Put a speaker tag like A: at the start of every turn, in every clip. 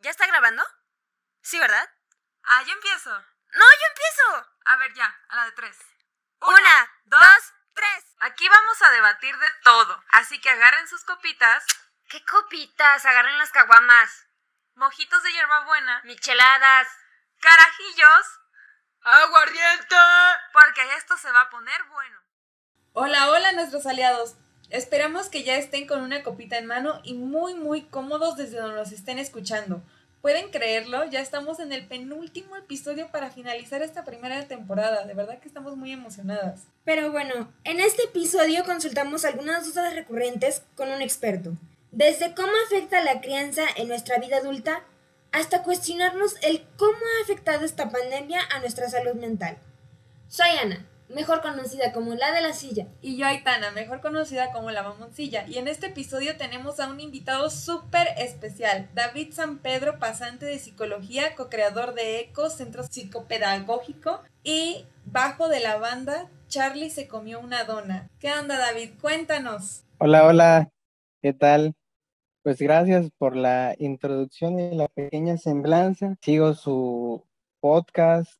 A: ¿Ya está grabando? Sí, ¿verdad?
B: Ah, yo empiezo.
A: No, yo empiezo.
B: A ver, ya, a la de tres.
A: Una, dos, tres.
B: Aquí vamos a debatir de todo, así que agarren sus copitas,
A: ¿Qué copitas? Agarren las caguamas.
B: mojitos de hierbabuena,
A: Micheladas.
B: carajillos,
A: ¡Aguardiente!
B: porque esto se va a poner bueno.
C: Hola, hola nuestros aliados. Esperamos que ya estén con una copita en mano y muy muy cómodos desde donde nos estén escuchando. ¿Pueden creerlo? Ya estamos en el penúltimo episodio para finalizar esta primera temporada. De verdad que estamos muy emocionadas.
D: Pero bueno, en este episodio consultamos algunas dudas recurrentes con un experto. Desde cómo afecta la crianza en nuestra vida adulta hasta cuestionarnos el cómo ha afectado esta pandemia a nuestra salud mental. Soy Ana, mejor conocida como la de la silla.
C: Y yo, Aitana, mejor conocida como la Mamoncilla. Y en este episodio tenemos a un invitado súper especial, David San Pedro, pasante de psicología, co-creador de ECO, Centro Psicopedagógico, y bajo de la banda Charlie se comió una dona. ¿Qué onda, David? Cuéntanos.
E: Hola, hola, ¿qué tal? Pues gracias por la introducción y la pequeña semblanza. Sigo su podcast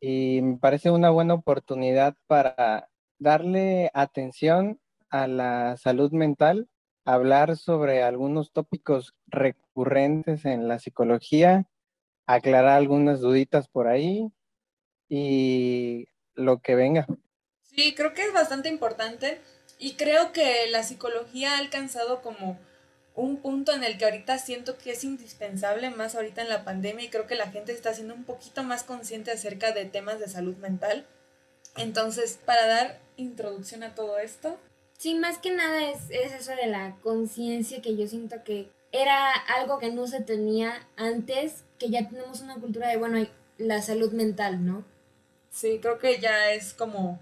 E: y me parece una buena oportunidad para darle atención a la salud mental, hablar sobre algunos tópicos recurrentes en la psicología, aclarar algunas duditas por ahí y lo que venga.
C: Sí, creo que es bastante importante y creo que la psicología ha alcanzado como un punto en el que ahorita siento que es indispensable, más ahorita en la pandemia, y creo que la gente está siendo un poquito más consciente acerca de temas de salud mental. Entonces, para dar introducción a todo esto,
D: Sí, más que nada es, es eso de la conciencia que yo siento que era algo que no se tenía antes, que ya tenemos una cultura de, bueno, la salud mental, ¿no?
C: sí, creo que ya es como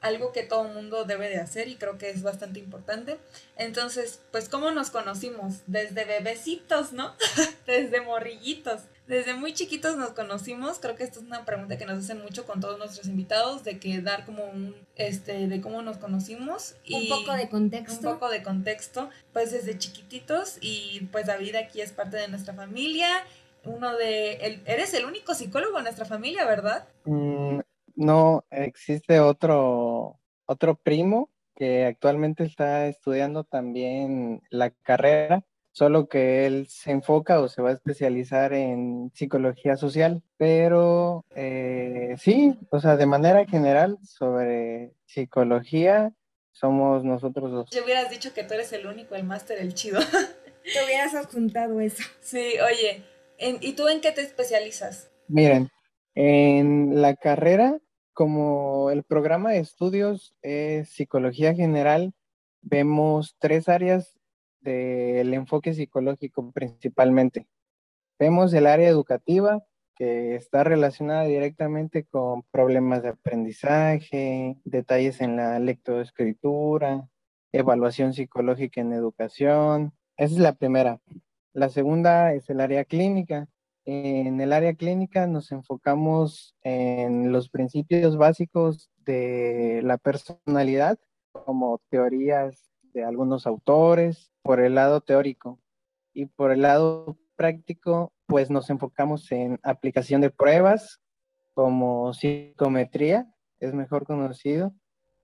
C: algo que todo mundo debe de hacer y creo que es bastante importante. Entonces, pues, ¿cómo nos conocimos? Desde bebecitos, ¿no? Desde morrillitos. Desde muy chiquitos nos conocimos. Creo que esta es una pregunta que nos hacen mucho con todos nuestros invitados, de que dar como un, este, de cómo nos conocimos.
D: Un poco de
C: un
D: contexto.
C: poco de contexto, pues desde chiquititos y pues David aquí es parte de nuestra familia. Uno de, el- eres el único psicólogo de nuestra familia, ¿verdad?
E: Mm, no, existe otro, otro primo que actualmente está estudiando también la carrera, solo que él se enfoca o se va a especializar en psicología social, pero eh, sí, o sea, de manera general sobre psicología somos nosotros dos.
C: Si hubieras dicho que tú eres el único, el máster, el chido.
D: Te hubieras adjuntado eso.
C: sí, oye, en- ¿y tú en qué te especializas?
E: Miren, en la carrera, como el programa de estudios es psicología general, vemos tres áreas del enfoque psicológico principalmente. Vemos el área educativa, que está relacionada directamente con problemas de aprendizaje, detalles en la lectoescritura, evaluación psicológica en educación. Esa es la primera. La segunda es el área clínica. En el área clínica nos enfocamos en los principios básicos de la personalidad, como teorías de algunos autores, por el lado teórico. Y por el lado práctico, pues nos enfocamos en aplicación de pruebas, como psicometría, es mejor conocido.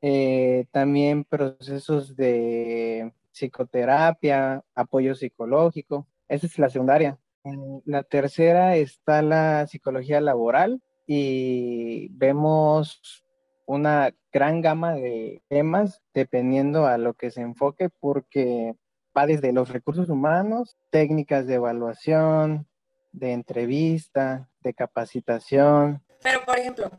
E: Eh, también procesos de psicoterapia, apoyo psicológico. Esa es la secundaria. En la tercera está la psicología laboral y vemos una gran gama de temas dependiendo a lo que se enfoque porque va desde los recursos humanos, técnicas de evaluación, de entrevista, de capacitación.
C: Pero, por ejemplo,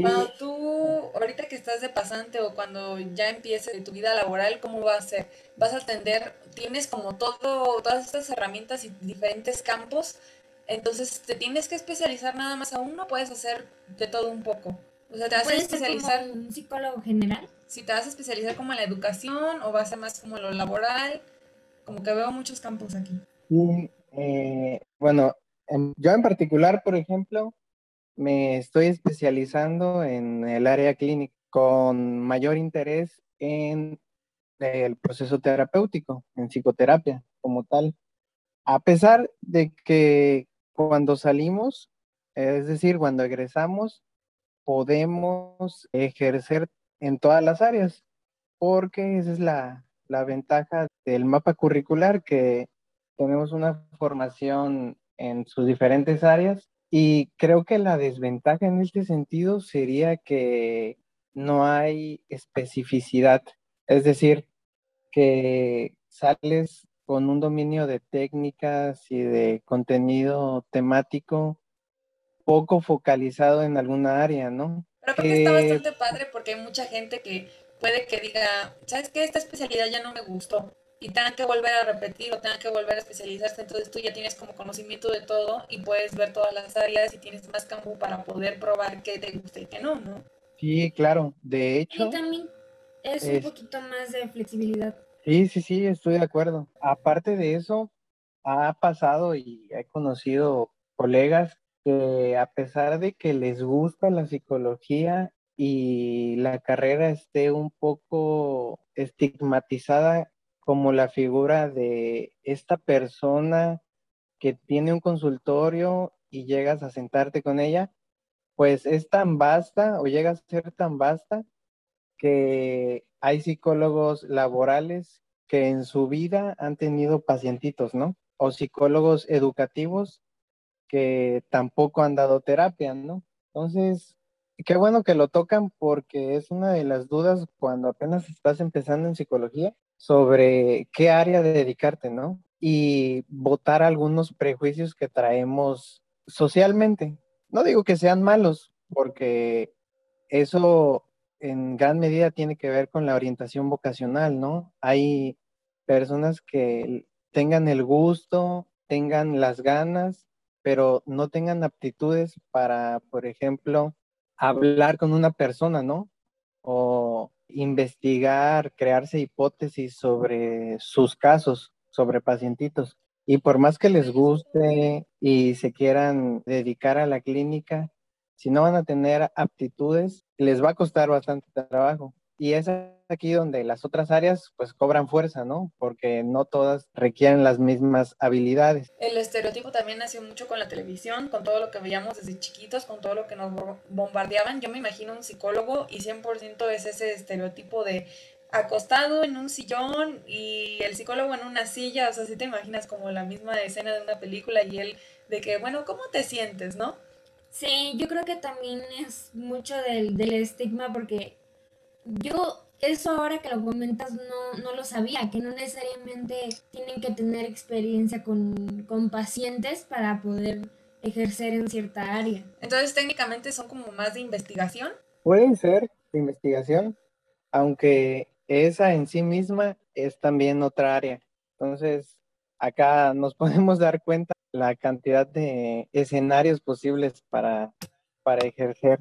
C: cuando tú, ahorita que estás de pasante o cuando ya empieces tu vida laboral, ¿cómo va a ser? ¿Vas a atender, tienes como todo, todas estas herramientas y diferentes campos? Entonces, ¿te tienes que especializar nada más a uno? ¿Puedes hacer de todo un poco? O sea, ¿te vas a
D: ¿Puedes ser
C: especializar,
D: como un psicólogo general?
C: si te vas a especializar como en la educación o vas a ser más como en lo laboral? Como que veo muchos campos aquí.
E: Y, eh, bueno, en- yo en particular, por ejemplo, me estoy especializando en el área clínica con mayor interés en el proceso terapéutico, en psicoterapia como tal. A pesar de que cuando salimos, es decir, cuando egresamos, podemos ejercer en todas las áreas, porque esa es la, la ventaja del mapa curricular, que tenemos una formación en sus diferentes áreas y creo que la desventaja en este sentido sería que no hay especificidad, es decir, que sales con un dominio de técnicas y de contenido temático poco focalizado en alguna área, ¿no?
C: Pero creo que está bastante padre porque hay mucha gente que puede que diga, ¿sabes qué? Esta especialidad ya no me gustó y tengan que volver a repetir o tengan que volver a especializarse, entonces tú ya tienes como conocimiento de todo y puedes ver todas las áreas y tienes más campo para poder probar qué te gusta y qué no, ¿no?
E: Sí, claro, de hecho...
D: Y también es, un poquito más de flexibilidad.
E: Sí, sí, sí, estoy de acuerdo. Aparte de eso, ha pasado y he conocido colegas que a pesar de que les gusta la psicología y la carrera esté un poco estigmatizada como la figura de esta persona que tiene un consultorio y llegas a sentarte con ella, pues es tan vasta o llega a ser tan vasta que hay psicólogos laborales que en su vida han tenido pacientitos, ¿no? O psicólogos educativos que tampoco han dado terapia, ¿no? Entonces, qué bueno que lo tocan porque es una de las dudas cuando apenas estás empezando en psicología sobre qué área de dedicarte, ¿no? Y votar algunos prejuicios que traemos socialmente. No digo que sean malos, porque eso en gran medida tiene que ver con la orientación vocacional, ¿no? Hay personas que tengan el gusto, tengan las ganas, pero no tengan aptitudes para, por ejemplo, hablar con una persona, ¿no? O investigar, crearse hipótesis sobre sus casos, sobre pacientitos. Y por más que les guste y se quieran dedicar a la clínica, si no van a tener aptitudes, les va a costar bastante trabajo. Y es aquí donde las otras áreas pues cobran fuerza, ¿no? Porque no todas requieren las mismas habilidades.
C: El estereotipo también nació mucho con la televisión, con todo lo que veíamos desde chiquitos, con todo lo que nos bombardeaban. Yo me imagino un psicólogo y 100% es ese estereotipo de acostado en un sillón y el psicólogo en una silla, o sea, si te imaginas como la misma escena de una película y él de que, bueno, ¿cómo te sientes, no?
D: Sí, yo creo que también es mucho del, del estigma porque yo eso ahora que lo comentas no, no lo sabía, que no necesariamente tienen que tener experiencia con, con pacientes para poder ejercer en cierta área.
C: Entonces técnicamente son como más de investigación.
E: Pueden ser de investigación, aunque esa en sí misma es también otra área. Entonces, acá nos podemos dar cuenta la cantidad de escenarios posibles para, para ejercer.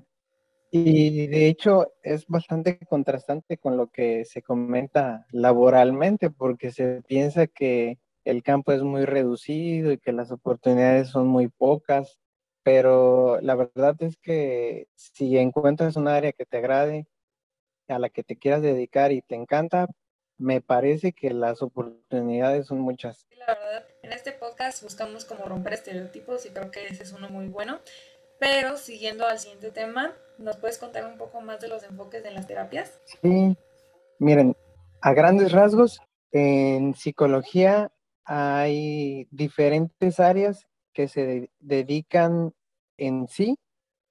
E: Y de hecho es bastante contrastante con lo que se comenta laboralmente, porque se piensa que el campo es muy reducido y que las oportunidades son muy pocas, pero la verdad es que si encuentras un área que te agrade, a la que te quieras dedicar y te encanta, me parece que las oportunidades son muchas.
C: La verdad, en este podcast buscamos como romper estereotipos y creo que ese es uno muy bueno. Pero siguiendo al siguiente tema, ¿nos puedes contar un poco más de los enfoques de las terapias?
E: Sí, miren, a grandes rasgos, en psicología hay diferentes áreas que se dedican en sí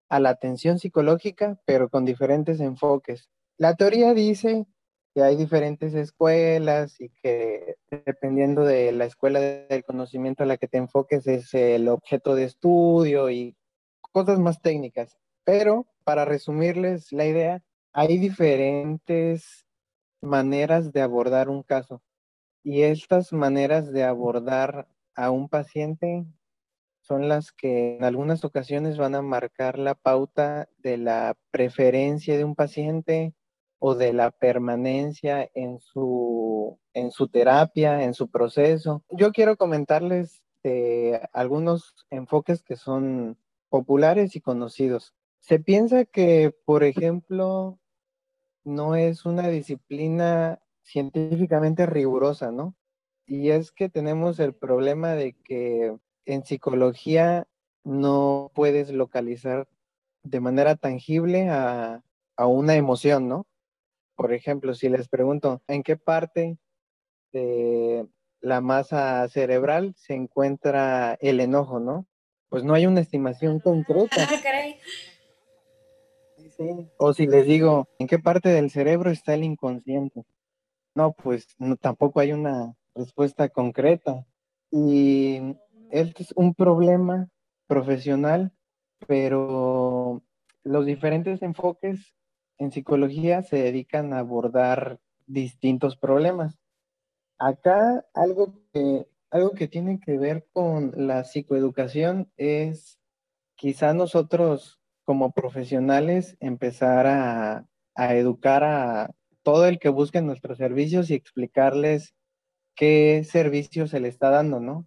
E: a la atención psicológica, pero con diferentes enfoques. La teoría dice que hay diferentes escuelas y que dependiendo de la escuela del conocimiento a la que te enfoques es el objeto de estudio y cosas más técnicas. Pero para resumirles la idea, hay diferentes maneras de abordar un caso. Y estas maneras de abordar a un paciente son las que en algunas ocasiones van a marcar la pauta de la preferencia de un paciente o de la permanencia en su, en su terapia, en su proceso. Yo quiero comentarles eh, algunos enfoques que son populares y conocidos. Se piensa que, por ejemplo, no es una disciplina científicamente rigurosa, ¿no? Y es que tenemos el problema de que en psicología no puedes localizar de manera tangible a, a una emoción, ¿no? Por ejemplo, si les pregunto, ¿en qué parte de la masa cerebral se encuentra el enojo, ¿no? Pues no hay una estimación concreta.
D: Ah, caray.
E: Sí. O si les digo, ¿en qué parte del cerebro está el inconsciente? No, pues no, tampoco hay una respuesta concreta. Y este es un problema profesional, pero los diferentes enfoques en psicología se dedican a abordar distintos problemas. Acá algo que, algo que tiene que ver con la psicoeducación es quizá nosotros como profesionales empezar a, educar a todo el que busque nuestros servicios y explicarles qué servicio se le está dando, ¿no?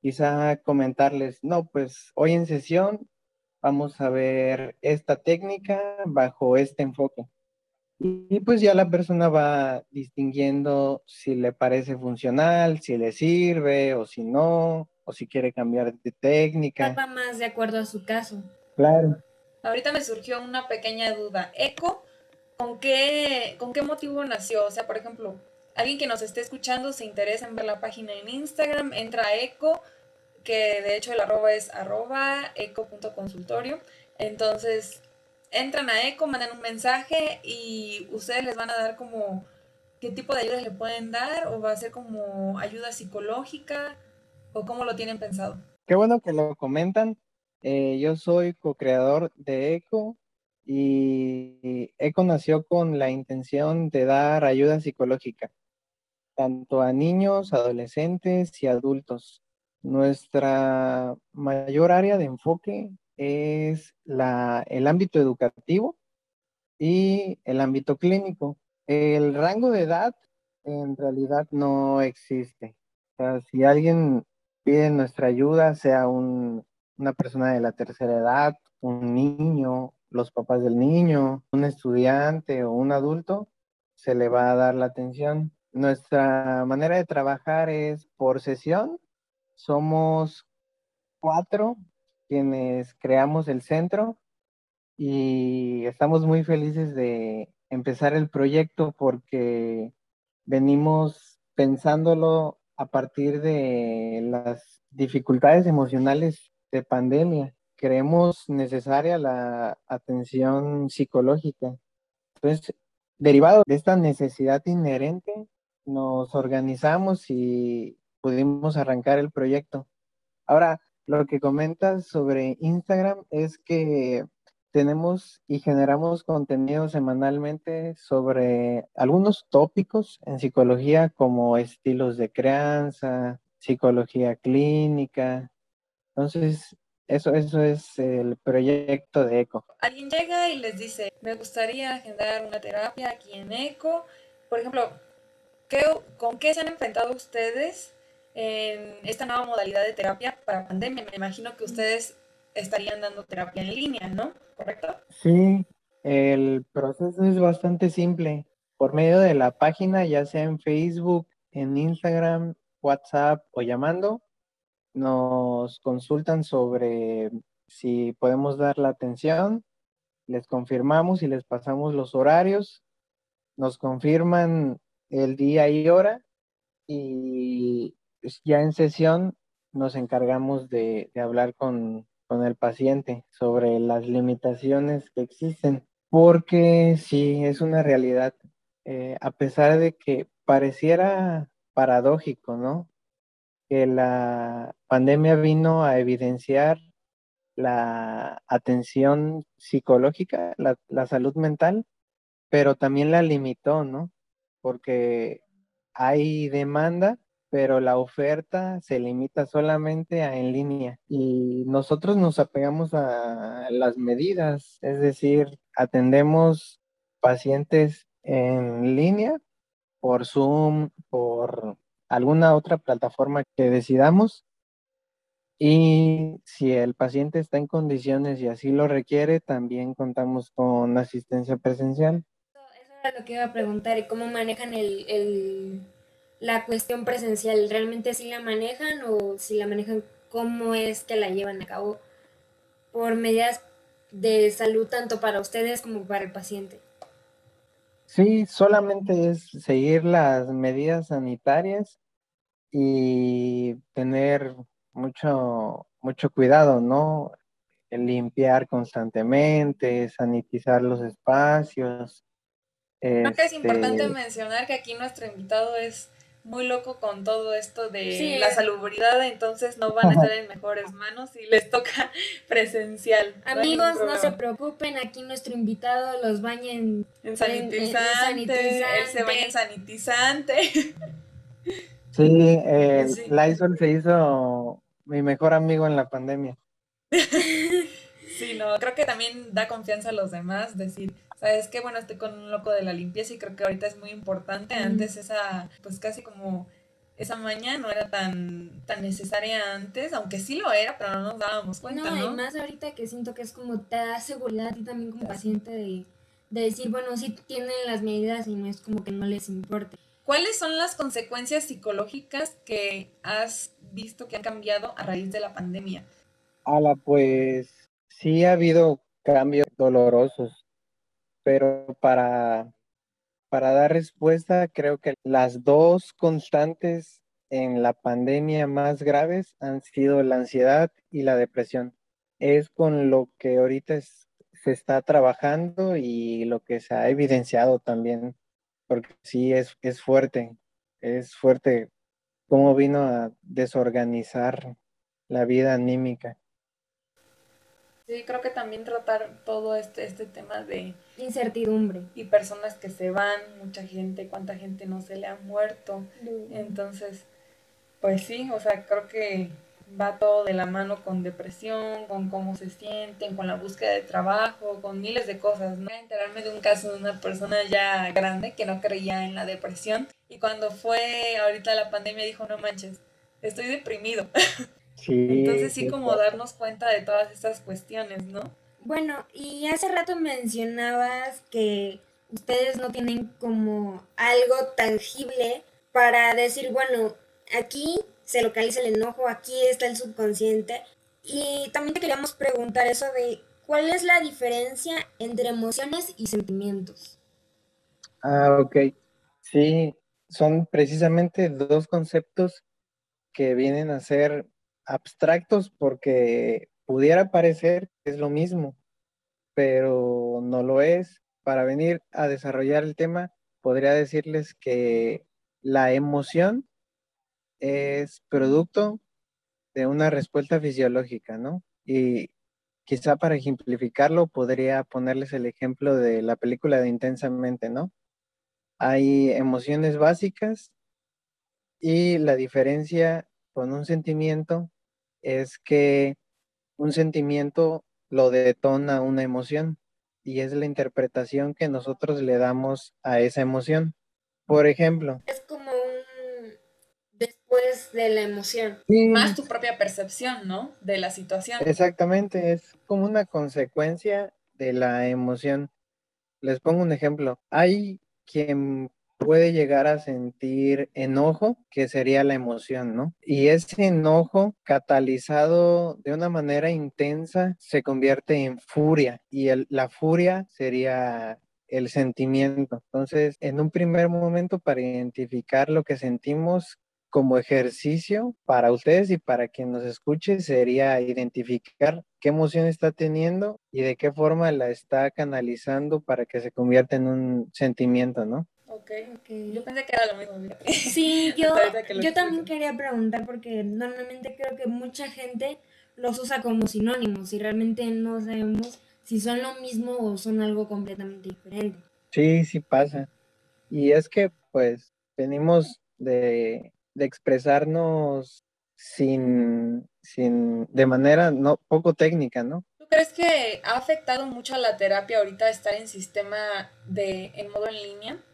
E: Quizá comentarles, no, pues hoy en sesión vamos a ver esta técnica bajo este enfoque. Y pues ya la persona va distinguiendo si le parece funcional, si le sirve o si no, o si quiere cambiar de técnica.
D: Va más de acuerdo a su caso.
E: Claro.
C: Ahorita me surgió una pequeña duda. ¿Eco con qué, con qué motivo nació? O sea, por ejemplo, alguien que nos esté escuchando se interesa en ver la página en Instagram, entra a Eco, que de hecho el arroba es arroba eco.consultorio. Entonces, entran a Eco, mandan un mensaje y ustedes les van a dar como qué tipo de ayudas le pueden dar o va a ser como ayuda psicológica o cómo lo tienen pensado.
E: Qué bueno que lo comentan. Eh, yo soy co-creador de ECO y ECO nació con la intención de dar ayuda psicológica, tanto a niños, adolescentes y adultos. Nuestra mayor área de enfoque es la, el ámbito educativo y el ámbito clínico. El rango de edad en realidad no existe. Si alguien pide nuestra ayuda, sea un, una persona de la tercera edad, un niño, los papás del niño, un estudiante o un adulto, se le va a dar la atención. Nuestra manera de trabajar es por sesión. Somos cuatro quienes creamos el centro y estamos muy felices de empezar el proyecto porque venimos pensándolo a partir de las dificultades emocionales de pandemia. Creemos necesaria la atención psicológica. Entonces, derivado de esta necesidad inherente, nos organizamos y pudimos arrancar el proyecto. Ahora, lo que comentas sobre Instagram es que tenemos y generamos contenido semanalmente sobre algunos tópicos en psicología como estilos de crianza, psicología clínica. Entonces, eso, eso es el proyecto de ECO.
C: Alguien llega y les dice, me gustaría agendar una terapia aquí en ECO. Por ejemplo, ¿qué, ¿con qué se han enfrentado ustedes en esta nueva modalidad de terapia para pandemia. Me imagino que ustedes estarían dando terapia en línea, ¿no? ¿Correcto?
E: Sí, el proceso es bastante simple. Por medio de la página, ya sea en Facebook, en Instagram, WhatsApp o llamando, nos consultan sobre si podemos dar la atención, les confirmamos y les pasamos los horarios, nos confirman el día y hora y pues, ya en sesión nos encargamos de, hablar con, el paciente sobre las limitaciones que existen, porque sí, es una realidad. Eh, a pesar de que pareciera paradójico, ¿no? Que la pandemia vino a evidenciar la atención psicológica, la, la salud mental, pero también la limitó, ¿no? Porque hay demanda pero la oferta se limita solamente a en línea y nosotros nos apegamos a las medidas, es decir, atendemos pacientes en línea por Zoom, por alguna otra plataforma que decidamos y si el paciente está en condiciones y así lo requiere, también contamos con asistencia presencial.
D: Eso era lo que iba a preguntar, ¿y cómo manejan el la cuestión presencial, ¿realmente si la manejan o si la manejan, cómo es que la llevan a cabo por medidas de salud tanto para ustedes como para el paciente.
E: Sí, solamente es seguir las medidas sanitarias y tener mucho, mucho cuidado, ¿no? Limpiar constantemente, sanitizar los espacios.
C: Creo que es importante
E: este,
C: mencionar que aquí nuestro invitado es muy loco con todo esto de
D: Sí.
C: la salubridad, entonces no van a estar en mejores manos y les toca presencial.
D: Amigos, no se preocupen, aquí nuestro invitado los baña en...
C: En sanitizante,
D: sanitizante.
C: él se baña en sanitizante.
E: Sí, el
C: Sí.
E: Lysol se hizo mi mejor amigo en la pandemia.
C: Sí, no, creo que también da confianza a los demás, decir, sabes qué, bueno, estoy con un loco de la limpieza y creo que ahorita es muy importante. Antes esa, pues casi como esa maña no era tan, tan necesaria antes, aunque sí lo era, pero no nos dábamos cuenta,
D: No,
C: ¿no?
D: y más ahorita que siento que es como te da seguridad a ti también como paciente de, de decir, bueno, sí tienen las medidas y no es como que no les importe.
C: ¿Cuáles son las consecuencias psicológicas que has visto que han cambiado a raíz de la pandemia?
E: Ala, pues sí ha habido cambios dolorosos, pero para, para dar respuesta, creo que las dos constantes en la pandemia más graves han sido la ansiedad y la depresión. Es con lo que ahorita se está trabajando y lo que se ha evidenciado también, porque sí es, es fuerte, es fuerte cómo vino a desorganizar la vida anímica.
C: Sí, creo que también tratar todo este, este tema de
D: Incertidumbre.
C: y personas que se van, mucha gente, cuánta gente no se le ha muerto. Entonces, pues sí, o sea, creo que va todo de la mano con depresión, con cómo se sienten, con la búsqueda de trabajo, con miles de cosas. ¿no? Enterarme de un caso de una persona ya grande que no creía en la depresión y cuando fue ahorita la pandemia dijo, no manches, estoy deprimido.
E: Sí,
C: Entonces sí
E: sí,
C: como darnos cuenta de todas estas cuestiones, ¿no?
D: Bueno, y hace rato mencionabas que ustedes no tienen como algo tangible para decir, bueno, aquí se localiza el enojo, aquí está el subconsciente. Y también te queríamos preguntar eso de cuál es la diferencia entre emociones y sentimientos.
E: Ah, ok. Sí, son precisamente dos conceptos que vienen a ser abstractos porque pudiera parecer que es lo mismo, pero no lo es. Para venir a desarrollar el tema, podría decirles que la emoción es producto de una respuesta fisiológica, ¿no? Y quizá para ejemplificarlo, podría ponerles el ejemplo de la película de Intensamente, ¿no? Hay emociones básicas y la diferencia con un sentimiento es que un sentimiento lo detona una emoción y es la interpretación que nosotros le damos a esa emoción. Por ejemplo,
D: Es como un después de la emoción.
C: Más tu propia percepción, ¿no? De la situación.
E: Exactamente, es como una consecuencia de la emoción. Les pongo un ejemplo. Hay quien puede llegar a sentir enojo, que sería la emoción, ¿no? Y ese enojo catalizado de una manera intensa se convierte en furia y la furia sería el sentimiento. Entonces, en un primer momento, para identificar lo que sentimos, como ejercicio para ustedes y para quien nos escuche sería identificar qué emoción está teniendo y de qué forma la está canalizando para que se convierta en un sentimiento, ¿no?
C: Ok.
D: Ok.
C: Yo pensé que era lo mismo.
D: Sí, yo, yo también quería preguntar porque normalmente creo que mucha gente los usa como sinónimos y realmente no sabemos si son lo mismo o son algo completamente diferente.
E: Sí, sí pasa. Y es que pues venimos de, de expresarnos sin, sin, de manera no poco técnica, ¿no?
C: ¿Tú crees que ha afectado mucho a la terapia ahorita estar en sistema de en modo en línea?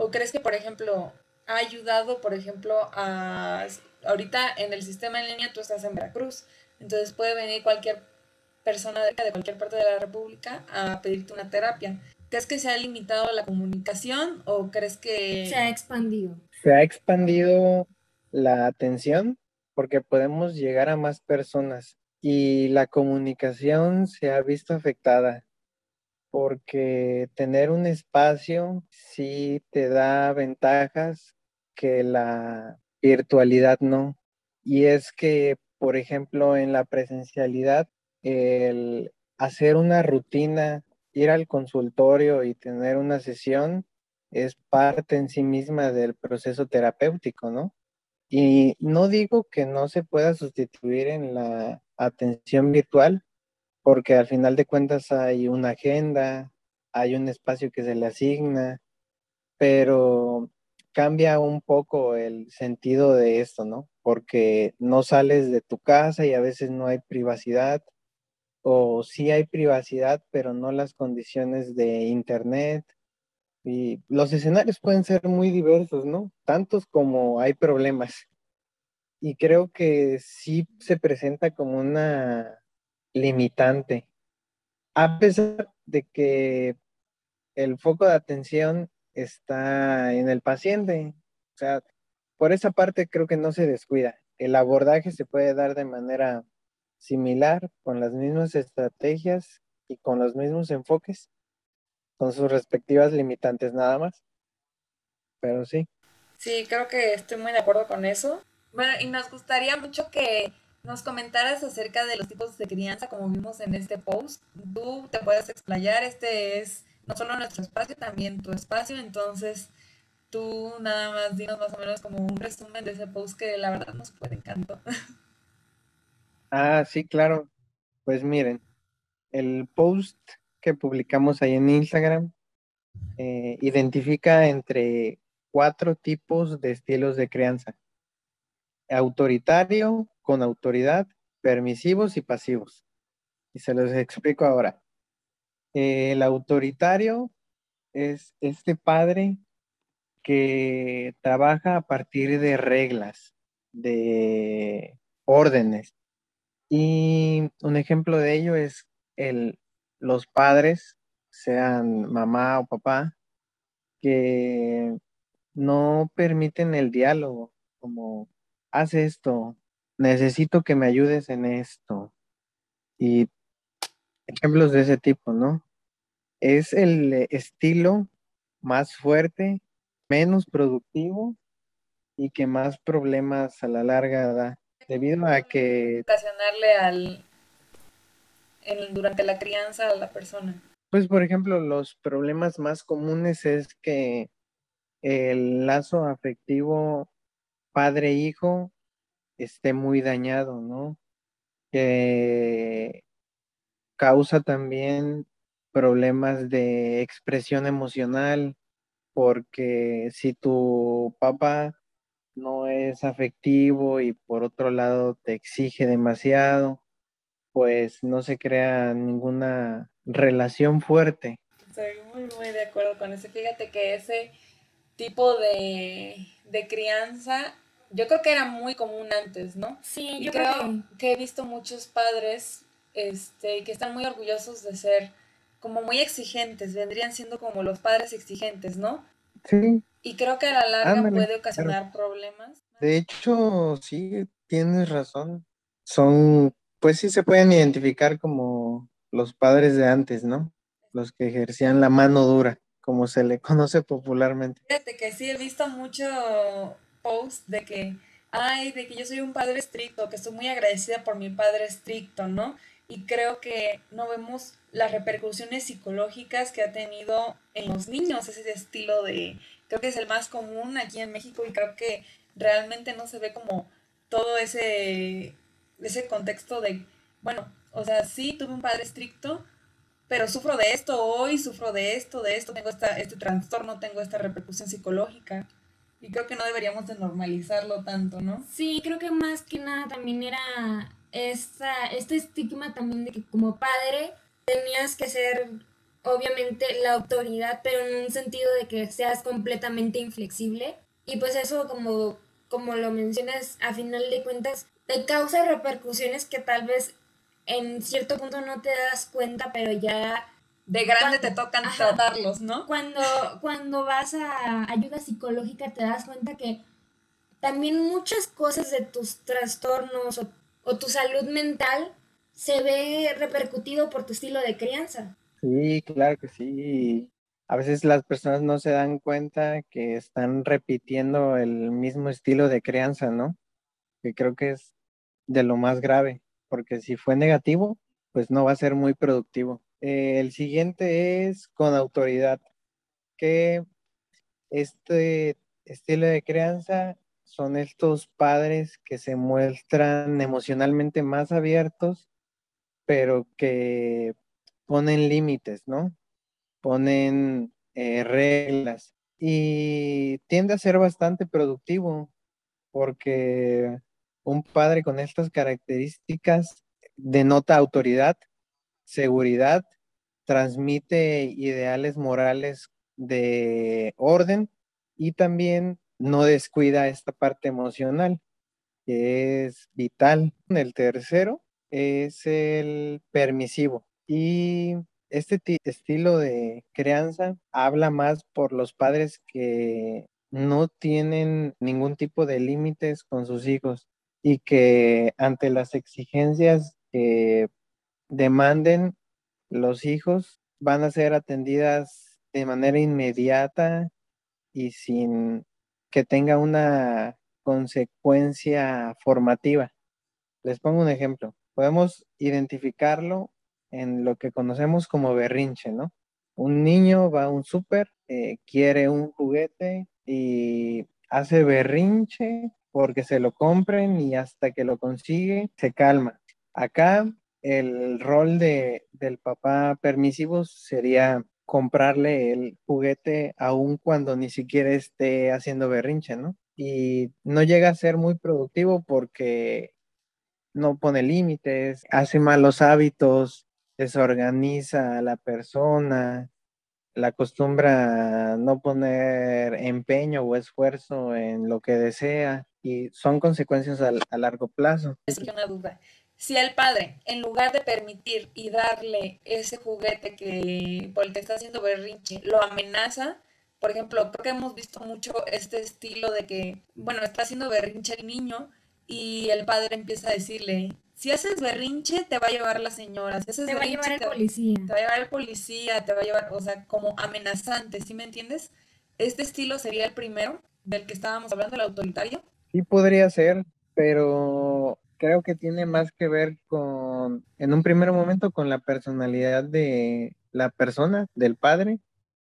C: ¿O crees que, por ejemplo, ha ayudado, por ejemplo, a ahorita en el sistema en línea tú estás en Veracruz, entonces puede venir cualquier persona de, de cualquier parte de la República a pedirte una terapia? ¿Crees que se ha limitado la comunicación o crees que
D: Se ha expandido.
E: Se ha expandido la atención porque podemos llegar a más personas. y la comunicación se ha visto afectada porque tener un espacio sí te da ventajas que la virtualidad no. Y es que, por ejemplo, en la presencialidad, el hacer una rutina, ir al consultorio y tener una sesión es parte en sí misma del proceso terapéutico, ¿no? Y no digo que no se pueda sustituir en la atención virtual, porque al final de cuentas hay una agenda, hay un espacio que se le asigna, pero cambia un poco el sentido de esto, ¿no? Porque no sales de tu casa y a veces no hay privacidad, o sí hay privacidad, pero no las condiciones de Internet. Y los escenarios pueden ser muy diversos, ¿no? Tantos como hay problemas. Y creo que sí se presenta como una limitante. A pesar de que el foco de atención está en el paciente. O sea, por esa parte creo que no se descuida. El abordaje se puede dar de manera similar, con las mismas estrategias y con los mismos enfoques, con sus respectivas limitantes nada más. Pero sí.
C: Sí, creo que estoy muy de acuerdo con eso. Bueno, y nos gustaría mucho que nos comentaras acerca de los tipos de crianza, como vimos en este post. Tú te puedes explayar, este es no solo nuestro espacio, también tu espacio, entonces tú nada más dinos más o menos como un resumen de ese post que la verdad nos puede encantó.
E: Ah, sí, claro. Pues miren, el post que publicamos ahí en Instagram eh, identifica entre cuatro tipos de estilos de crianza. Autoritario, con autoridad, permisivos y pasivos. Y se los explico ahora. El autoritario es este padre que trabaja a partir de reglas, de órdenes. Y un ejemplo de ello es el, los padres, sean mamá o papá, que no permiten el diálogo, como haz esto, necesito que me ayudes en esto. Y ejemplos de ese tipo, ¿no? Es el estilo más fuerte, menos productivo y que más problemas a la larga da, debido a que...
C: Ocasionarle al... durante la crianza a la persona.
E: Pues, por ejemplo, los problemas más comunes es que el lazo afectivo padre-hijo esté muy dañado, ¿no? Que causa también problemas de expresión emocional, porque si tu papá no es afectivo y por otro lado te exige demasiado, pues no se crea ninguna relación fuerte.
C: Estoy muy, muy de acuerdo con eso. Fíjate que ese tipo de, de crianza yo creo que era muy común antes, ¿no?
D: Sí,
C: yo creo, que... he visto muchos padres este, que están muy orgullosos de ser como muy exigentes, vendrían siendo como los padres exigentes, ¿no?
E: Sí.
C: Y creo que a la larga puede ocasionar problemas.
E: De hecho, sí, tienes razón. Son, pues sí se pueden identificar como los padres de antes, ¿no? Los que ejercían la mano dura, como se le conoce popularmente.
C: Fíjate que sí he visto mucho post de que, ay, de que yo soy un padre estricto, que estoy muy agradecida por mi padre estricto, ¿no? Y creo que no vemos las repercusiones psicológicas que ha tenido en los niños ese estilo de, creo que es el más común aquí en México y creo que realmente no se ve como todo ese, ese contexto de, bueno, o sea, sí tuve un padre estricto, pero sufro de esto hoy, sufro de esto, de esto, tengo esta, este trastorno, tengo esta repercusión psicológica. Y creo que no deberíamos de normalizarlo tanto, ¿no?
D: Sí, creo que más que nada también era esta, este estigma también de que como padre tenías que ser obviamente la autoridad, pero en un sentido de que seas completamente inflexible. Y pues eso como, como lo mencionas, a final de cuentas, te causa repercusiones que tal vez en cierto punto no te das cuenta, pero ya
C: de grande te tocan tratarlos, ¿no?
D: Cuando, cuando vas a ayuda psicológica te das cuenta que también muchas cosas de tus trastornos o, tu salud mental se ve repercutido por tu estilo de crianza.
E: Sí, claro que sí. A veces las personas no se dan cuenta que están repitiendo el mismo estilo de crianza, ¿no? Que creo que es de lo más grave, porque si fue negativo, pues no va a ser muy productivo. Eh, el siguiente es con autoridad, que este estilo de crianza son estos padres que se muestran emocionalmente más abiertos, pero que ponen límites, ¿no? Ponen eh, reglas y tiende a ser bastante productivo porque un padre con estas características denota autoridad, seguridad, transmite ideales morales de orden y también no descuida esta parte emocional, que es vital. El tercero es el permisivo y este estilo de crianza habla más por los padres que no tienen ningún tipo de límites con sus hijos y que ante las exigencias que demanden los hijos van a ser atendidas de manera inmediata y sin que tenga una consecuencia formativa. Les pongo un ejemplo. Podemos identificarlo en lo que conocemos como berrinche, ¿no? Un niño va a un súper, eh, quiere un juguete y hace berrinche porque se lo compren y hasta que lo consigue se calma. Acá el rol de, del papá permisivo sería comprarle el juguete aun cuando ni siquiera esté haciendo berrinche, ¿no? Y no llega a ser muy productivo porque no pone límites, hace malos hábitos, desorganiza a la persona, la acostumbra no poner empeño o esfuerzo en lo que desea y son consecuencias a, largo plazo.
C: Es una duda si el padre, en lugar de permitir y darle ese juguete que por el que está haciendo berrinche, lo amenaza, por ejemplo, creo que hemos visto mucho este estilo de que, bueno, está haciendo berrinche el niño y el padre empieza a decirle, si haces berrinche, te va a llevar la señora. Si haces
D: te va a llevar el policía.
C: Te va a llevar el policía, te va a llevar, o sea, como amenazante, ¿sí me entiendes? Este estilo sería el primero del que estábamos hablando, el autoritario.
E: Sí, podría ser, pero creo que tiene más que ver con, en un primer momento, con la personalidad de la persona, del padre,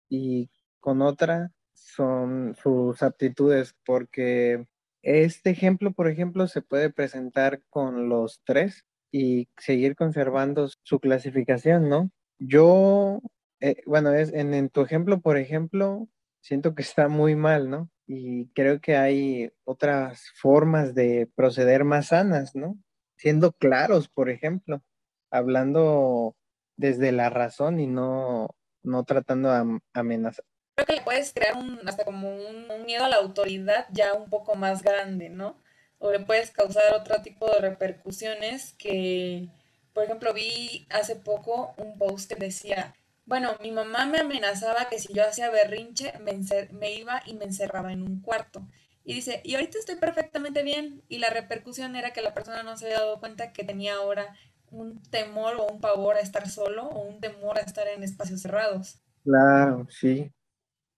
E: y con otra son sus aptitudes, porque este ejemplo, por ejemplo, se puede presentar con los tres y seguir conservando su clasificación, ¿no? Yo, eh, bueno, es en, en tu ejemplo, por ejemplo, siento que está muy mal, ¿no? Y creo que hay otras formas de proceder más sanas, ¿no? Siendo claros, por ejemplo, hablando desde la razón y no, no tratando de amenazar.
C: Creo que le puedes crear un, hasta como un, miedo a la autoridad ya un poco más grande, ¿no? O le puedes causar otro tipo de repercusiones que, por ejemplo, vi hace poco un post que decía, bueno, mi mamá me amenazaba que si yo hacía berrinche me, iba y me encerraba en un cuarto. Y dice, y ahorita estoy perfectamente bien. Y la repercusión era que la persona no se había dado cuenta que tenía ahora un temor o un pavor a estar solo o un temor a estar en espacios cerrados.
E: Claro, sí.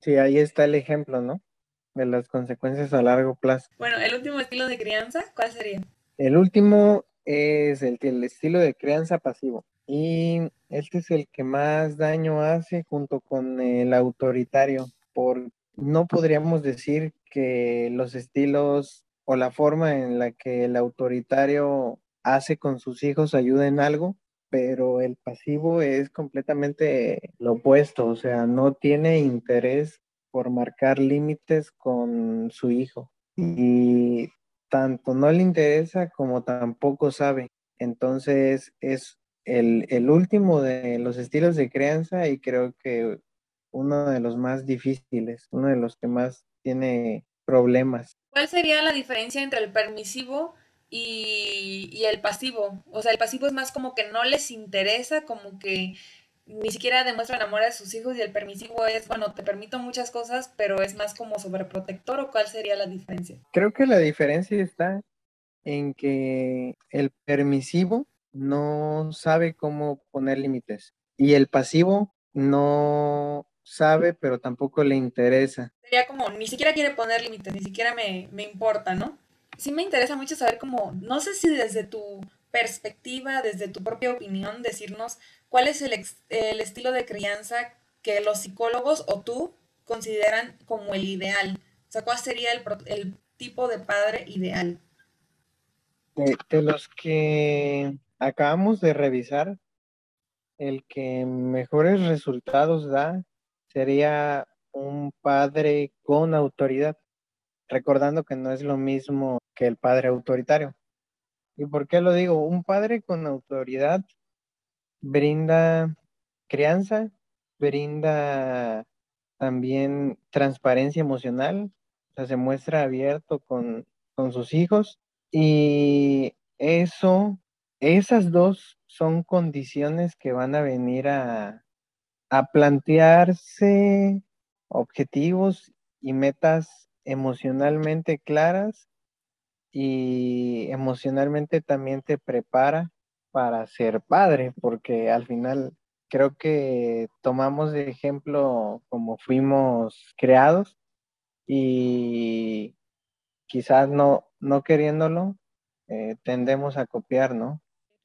E: Sí, ahí está el ejemplo, ¿no? De las consecuencias a largo plazo.
C: Bueno, el último estilo de crianza, ¿cuál sería?
E: El último es el, el estilo de crianza pasivo. Y este es el que más daño hace junto con el autoritario, por no podríamos decir que los estilos o la forma en la que el autoritario hace con sus hijos ayuda en algo, pero el pasivo es completamente lo opuesto, o sea, no tiene interés por marcar límites con su hijo y tanto no le interesa como tampoco sabe. Entonces es el, último de los estilos de crianza y creo que uno de los más difíciles, uno de los que más tiene problemas.
C: ¿Cuál sería la diferencia entre el permisivo y, el pasivo? O sea, el pasivo es más como que no les interesa, como que ni siquiera demuestran amor a sus hijos y el permisivo es, bueno, te permito muchas cosas, pero es más como sobreprotector o cuál sería la diferencia?
E: Creo que la diferencia está en que el permisivo no sabe cómo poner límites. Y el pasivo no sabe, pero tampoco le interesa.
C: Sería como, ni siquiera quiere poner límites, ni siquiera me, me importa, ¿no? Sí me interesa mucho saber cómo, no sé si desde tu perspectiva, desde tu propia opinión, decirnos cuál es el, ex- el estilo de crianza que los psicólogos o tú consideran como el ideal. O sea, ¿cuál sería el, el tipo de padre ideal?
E: De, de los que acabamos de revisar, el que mejores resultados da sería un padre con autoridad, recordando que no es lo mismo que el padre autoritario. ¿Y por qué lo digo? Un padre con autoridad brinda crianza, brinda también transparencia emocional, o sea, se muestra abierto con, con sus hijos y eso, esas dos son condiciones que van a venir a, a plantearse objetivos y metas emocionalmente claras y emocionalmente también te prepara para ser padre, porque al final creo que tomamos de ejemplo como fuimos creados y quizás no, no queriéndolo, eh, tendemos a copiar, ¿no?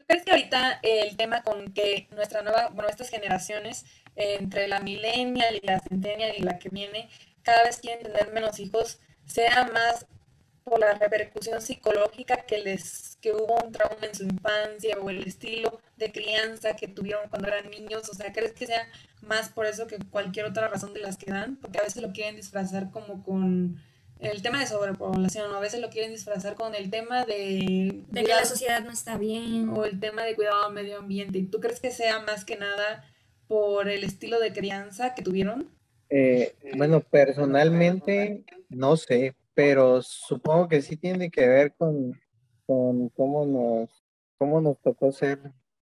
C: ¿Tú crees que ahorita el tema con que nuestra nueva, bueno, estas generaciones, entre la millennial y la centennial y la que viene, cada vez quieren tener menos hijos, sea más por la repercusión psicológica que les, que hubo un trauma en su infancia o el estilo de crianza que tuvieron cuando eran niños? O sea, ¿crees que sea más por eso que cualquier otra razón de las que dan? Porque a veces lo quieren disfrazar como con el tema de sobrepoblación, a veces lo quieren disfrazar con el tema de
D: De que la sociedad no está bien.
C: o el tema de cuidado del medio ambiente. ¿Tú crees que sea más que nada por el estilo de crianza que tuvieron?
E: Eh, bueno, personalmente no sé, pero supongo que sí tiene que ver con, con cómo nos, cómo nos tocó ser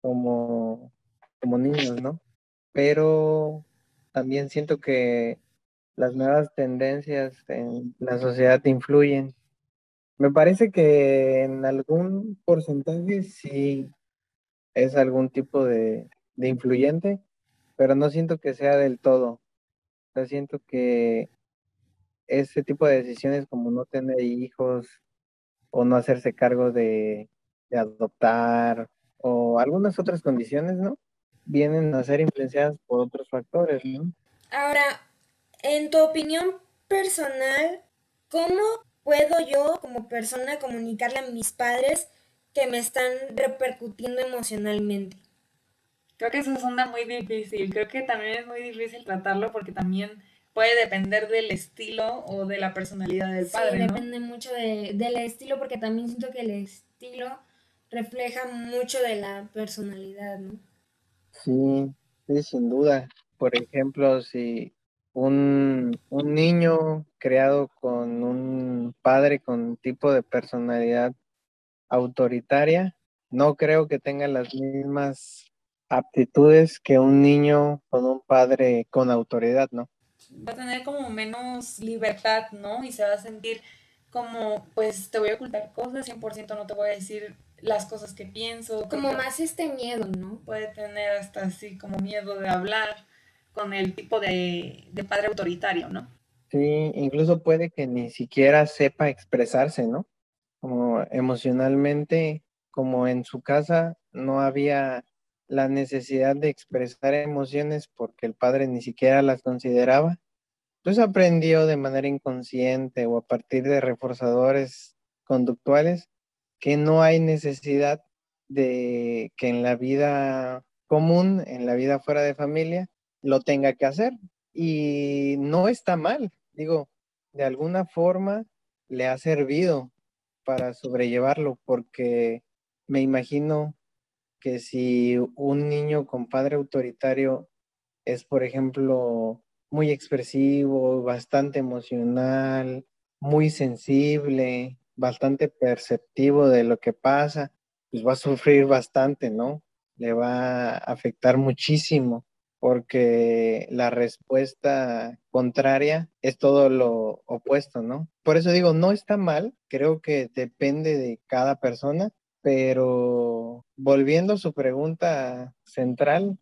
E: como, como niños, ¿no? Pero también siento que las nuevas tendencias en la sociedad influyen. Me parece que en algún porcentaje sí es algún tipo de, de influyente, pero no siento que sea del todo. O siento que ese tipo de decisiones como no tener hijos o no hacerse cargo de, de adoptar o algunas otras condiciones, ¿no? Vienen a ser influenciadas por otros factores, ¿no?
D: Ahora, en tu opinión personal, ¿cómo puedo yo como persona comunicarle a mis padres que me están repercutiendo emocionalmente?
C: Creo que eso es una muy difícil. Creo que también es muy difícil tratarlo porque también puede depender del estilo o de la personalidad del
D: Sí,
C: padre, ¿no?
D: depende mucho de- del estilo porque también siento que el estilo refleja mucho de la personalidad, ¿no?
E: Sí, sí, sin duda. Por ejemplo, si un, un niño creado con un padre con tipo de personalidad autoritaria, no creo que tenga las mismas aptitudes que un niño con un padre con autoridad, ¿no?
C: va a tener como menos libertad, ¿no? Y se va a sentir como, pues te voy a ocultar cosas, 100% no te voy a decir las cosas que pienso.
D: Como más este miedo, ¿no?
C: Puede tener hasta así como miedo de hablar con el tipo de, de padre autoritario, ¿no?
E: Sí, incluso puede que ni siquiera sepa expresarse, ¿no? Como emocionalmente, como en su casa no había la necesidad de expresar emociones porque el padre ni siquiera las consideraba. Entonces aprendió de manera inconsciente o a partir de reforzadores conductuales que no hay necesidad de que en la vida común, en la vida fuera de familia, lo tenga que hacer. Y no está mal, digo, de alguna forma le ha servido para sobrellevarlo, porque me imagino que si un niño con padre autoritario es, por ejemplo, muy expresivo, bastante emocional, muy sensible, bastante perceptivo de lo que pasa, pues va a sufrir bastante, ¿no? Le va a afectar muchísimo porque la respuesta contraria es todo lo opuesto, ¿no? Por eso digo, no está mal, creo que depende de cada persona, pero volviendo a su pregunta central,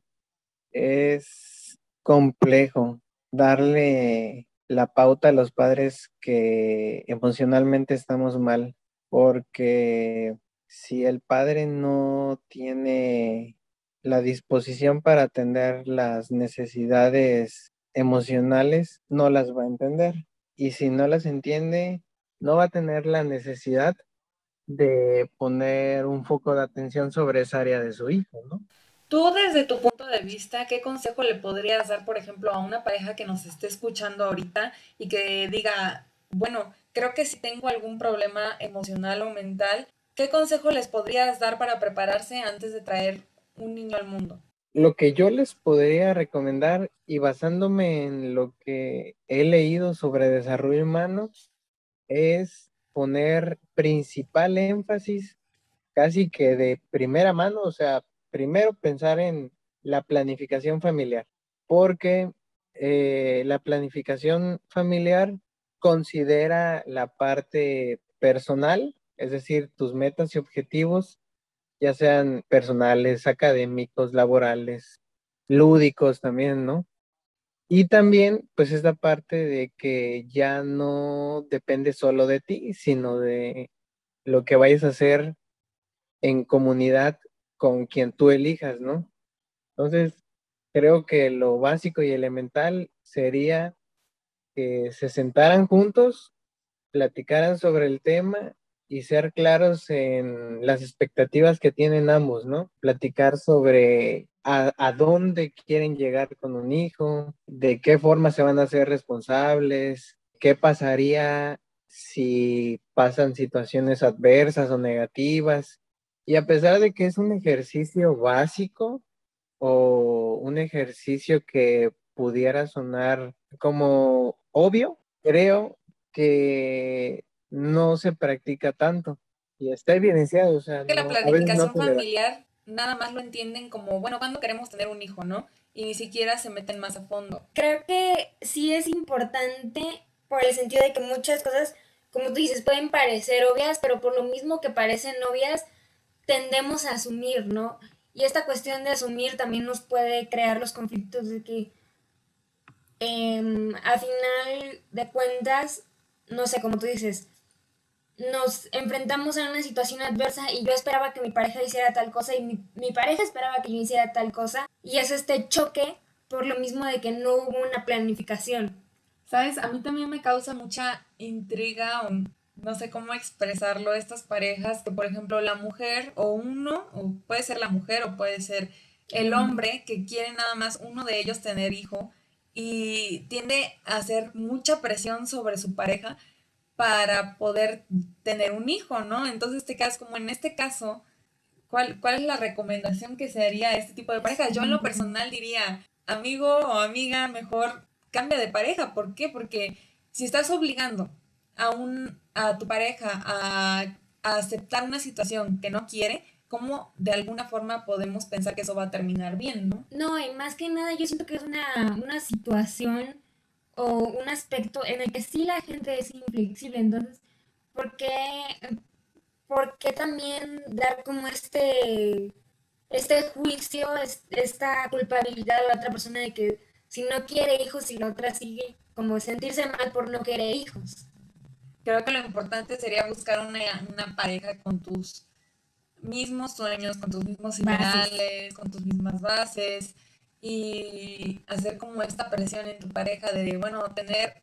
E: es complejo darle la pauta a los padres que emocionalmente estamos mal, porque si el padre no tiene la disposición para atender las necesidades emocionales, no las va a entender. Y si no las entiende, no va a tener la necesidad de poner un foco de atención sobre esa área de su hijo, ¿no?
C: Tú desde tu punto de vista, ¿qué consejo le podrías dar, por ejemplo, a una pareja que nos esté escuchando ahorita y que diga, bueno, creo que si tengo algún problema emocional o mental, ¿qué consejo les podrías dar para prepararse antes de traer un niño al mundo?
E: Lo que yo les podría recomendar y basándome en lo que he leído sobre desarrollo humano es poner principal énfasis casi que de primera mano, o sea, primero pensar en la planificación familiar, porque eh, la planificación familiar considera la parte personal, es decir, tus metas y objetivos, ya sean personales, académicos, laborales, lúdicos también, ¿no? Y también, pues, esta parte de que ya no depende solo de ti, sino de lo que vayas a hacer en comunidad con quien tú elijas, ¿no? Entonces, creo que lo básico y elemental sería que se sentaran juntos, platicaran sobre el tema y ser claros en las expectativas que tienen ambos, ¿no? Platicar sobre a, dónde quieren llegar con un hijo, de qué forma se van a ser responsables, qué pasaría si pasan situaciones adversas o negativas, y a pesar de que es un ejercicio básico o un ejercicio que pudiera sonar como obvio, creo que no se practica tanto y está evidenciado. O sea,
C: que la planificación familiar nada más lo entienden como, bueno, cuando queremos tener un hijo, ¿no? Y ni siquiera se meten más a fondo.
D: Creo que sí es importante por el sentido de que muchas cosas, como tú dices, pueden parecer obvias, pero por lo mismo que parecen obvias, tendemos a asumir, ¿no? Y esta cuestión de asumir también nos puede crear los conflictos de que eh, a final de cuentas, no sé, como tú dices, nos enfrentamos a una situación adversa y yo esperaba que mi pareja hiciera tal cosa y mi, pareja esperaba que yo hiciera tal cosa y es este choque por lo mismo de que no hubo una planificación.
C: Sabes, a mí también me causa mucha intriga o no sé cómo expresarlo, estas parejas que, por ejemplo, la mujer o uno, o puede ser la mujer o puede ser el hombre, que quiere nada más uno de ellos tener hijo y tiende a hacer mucha presión sobre su pareja para poder tener un hijo, ¿no? Entonces te quedas como en este caso, ¿cuál, cuál es la recomendación que se haría a este tipo de parejas? Yo en lo personal diría, amigo o amiga, mejor cambia de pareja. ¿Por qué? Porque si estás obligando a, un, a tu pareja a, a aceptar una situación que no quiere, ¿cómo de alguna forma podemos pensar que eso va a terminar bien, no?
D: No, y más que nada yo siento que es una, una situación o un aspecto en el que sí la gente es inflexible, entonces, ¿por qué, por qué también dar como este, este juicio, esta culpabilidad a la otra persona de que si no quiere hijos y la otra sigue como sentirse mal por no querer hijos?
C: creo que lo importante sería buscar una, una pareja con tus mismos sueños, con tus mismos ideales, con tus mismas bases y hacer como esta presión en tu pareja de, bueno, tener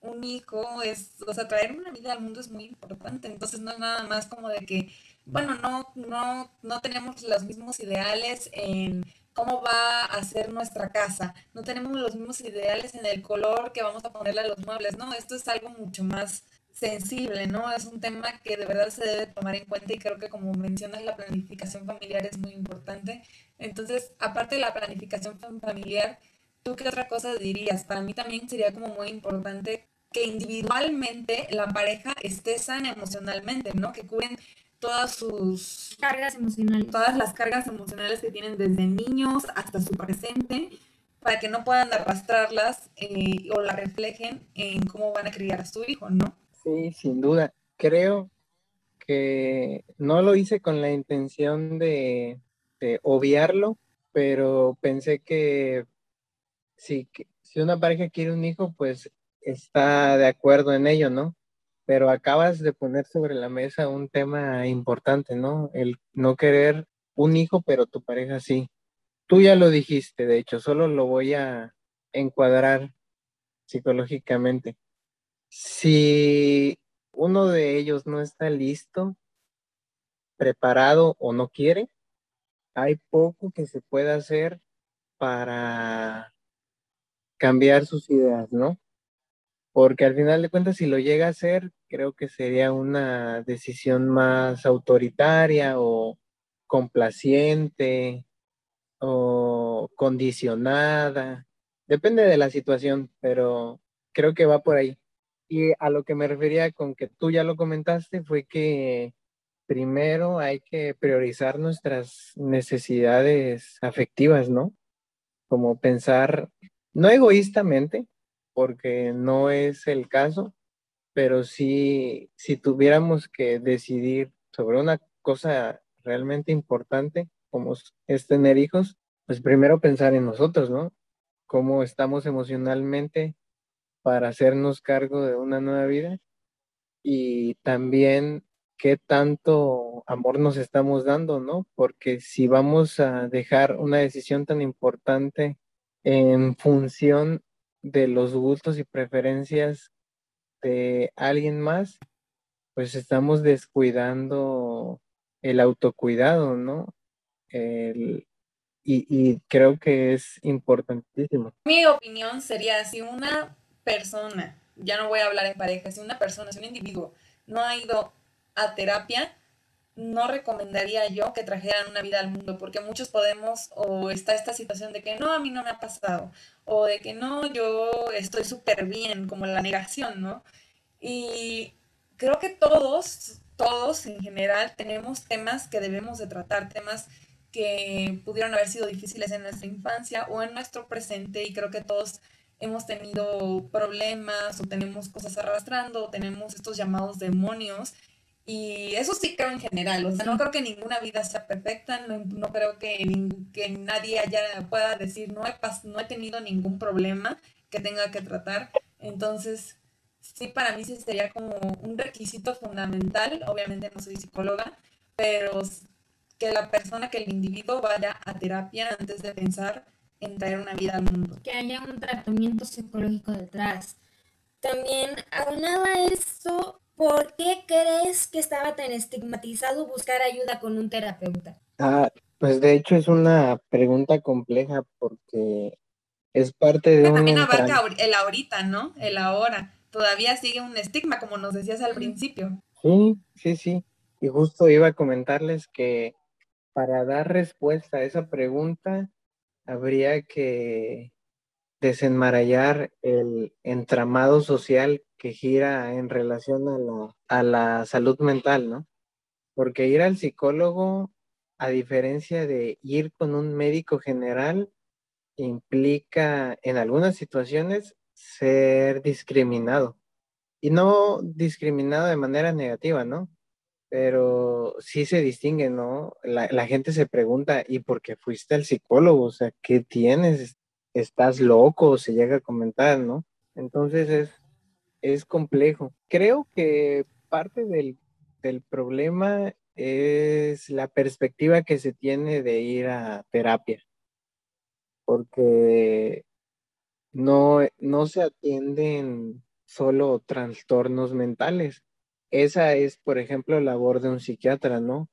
C: un hijo es, o sea, traer una vida al mundo es muy importante, entonces no es nada más como de que, bueno, no, no, no tenemos los mismos ideales en cómo va a ser nuestra casa, no tenemos los mismos ideales en el color que vamos a ponerle a los muebles, no, esto es algo mucho más sensible, ¿no? Es un tema que de verdad se debe tomar en cuenta y creo que como mencionas la planificación familiar es muy importante. Entonces, aparte de la planificación familiar, ¿tú qué otra cosa dirías? Para mí también sería como muy importante que individualmente la pareja esté sana emocionalmente, ¿no? Que cubren todas sus
D: cargas emocionales.
C: Todas las cargas emocionales que tienen desde niños hasta su presente para que no puedan arrastrarlas eh, o la reflejen en cómo van a criar a su hijo, ¿no?
E: Sí, sin duda. Creo porque no lo hice con la intención de, de obviarlo, pero pensé que si, si una pareja quiere un hijo, pues está de acuerdo en ello, ¿no? Pero acabas de poner sobre la mesa un tema importante, ¿no? El no querer un hijo, pero tu pareja sí. Tú ya lo dijiste, de hecho, solo lo voy a encuadrar psicológicamente. Si uno de ellos no está listo, preparado o no quiere, hay poco que se pueda hacer para cambiar sus ideas, ¿no? Porque al final de cuentas, si lo llega a hacer, creo que sería una decisión más autoritaria o complaciente o condicionada. Depende de la situación, pero creo que va por ahí. Y a lo que me refería con que tú ya lo comentaste fue que primero hay que priorizar nuestras necesidades afectivas, ¿no? Como pensar, no egoístamente, porque no es el caso, pero sí, si tuviéramos que decidir sobre una cosa realmente importante, como es tener hijos, pues primero pensar en nosotros, ¿no? Cómo estamos emocionalmente para hacernos cargo de una nueva vida y también qué tanto amor nos estamos dando, ¿no? Porque si vamos a dejar una decisión tan importante en función de los gustos y preferencias de alguien más, pues estamos descuidando el autocuidado, ¿no? y, y, creo que es importantísimo.
C: Mi opinión sería si una persona, ya no voy a hablar en pareja, si una persona, si un individuo no ha ido a terapia, no recomendaría yo que trajeran una vida al mundo, porque muchos podemos, o está esta situación de que no, a mí no me ha pasado, o de que no, yo estoy súper bien, como la negación, ¿no? Y creo que todos, todos en general tenemos temas que debemos de tratar, temas que pudieron haber sido difíciles en nuestra infancia o en nuestro presente y creo que todos hemos tenido problemas o tenemos cosas arrastrando o tenemos estos llamados demonios y eso sí creo en general, o sea, no creo que ninguna vida sea perfecta, no, creo que, que nadie haya, pueda decir, no he, no he tenido ningún problema que tenga que tratar. Entonces, sí, para mí sí sería como un requisito fundamental, obviamente no soy psicóloga, pero que la persona, que el individuo vaya a terapia antes de pensar en traer una vida al mundo.
D: Que haya un tratamiento psicológico detrás. También, aunado a eso, ¿por qué crees que estaba tan estigmatizado buscar ayuda con un terapeuta?
E: Ah, pues de hecho es una pregunta compleja porque es parte de
C: Pero También abarca el ahorita, ¿no? El ahora. Todavía sigue un estigma, como nos decías al principio.
E: Sí, sí, sí. Y justo iba a comentarles que para dar respuesta a esa pregunta habría que desenmarallar el entramado social que gira en relación a la, a la salud mental, ¿no? Porque ir al psicólogo, a diferencia de ir con un médico general, implica en algunas situaciones ser discriminado. Y no discriminado de manera negativa, ¿no? Pero sí se distingue, ¿no? La, la gente se pregunta, ¿y por qué fuiste al psicólogo? O sea, ¿qué tienes? ¿Estás loco? Se llega a comentar, ¿no? Entonces es, es complejo. Creo que parte del, del problema es la perspectiva que se tiene de ir a terapia, porque no, no se atienden solo trastornos mentales. Esa es, por ejemplo, labor de un psiquiatra, ¿no?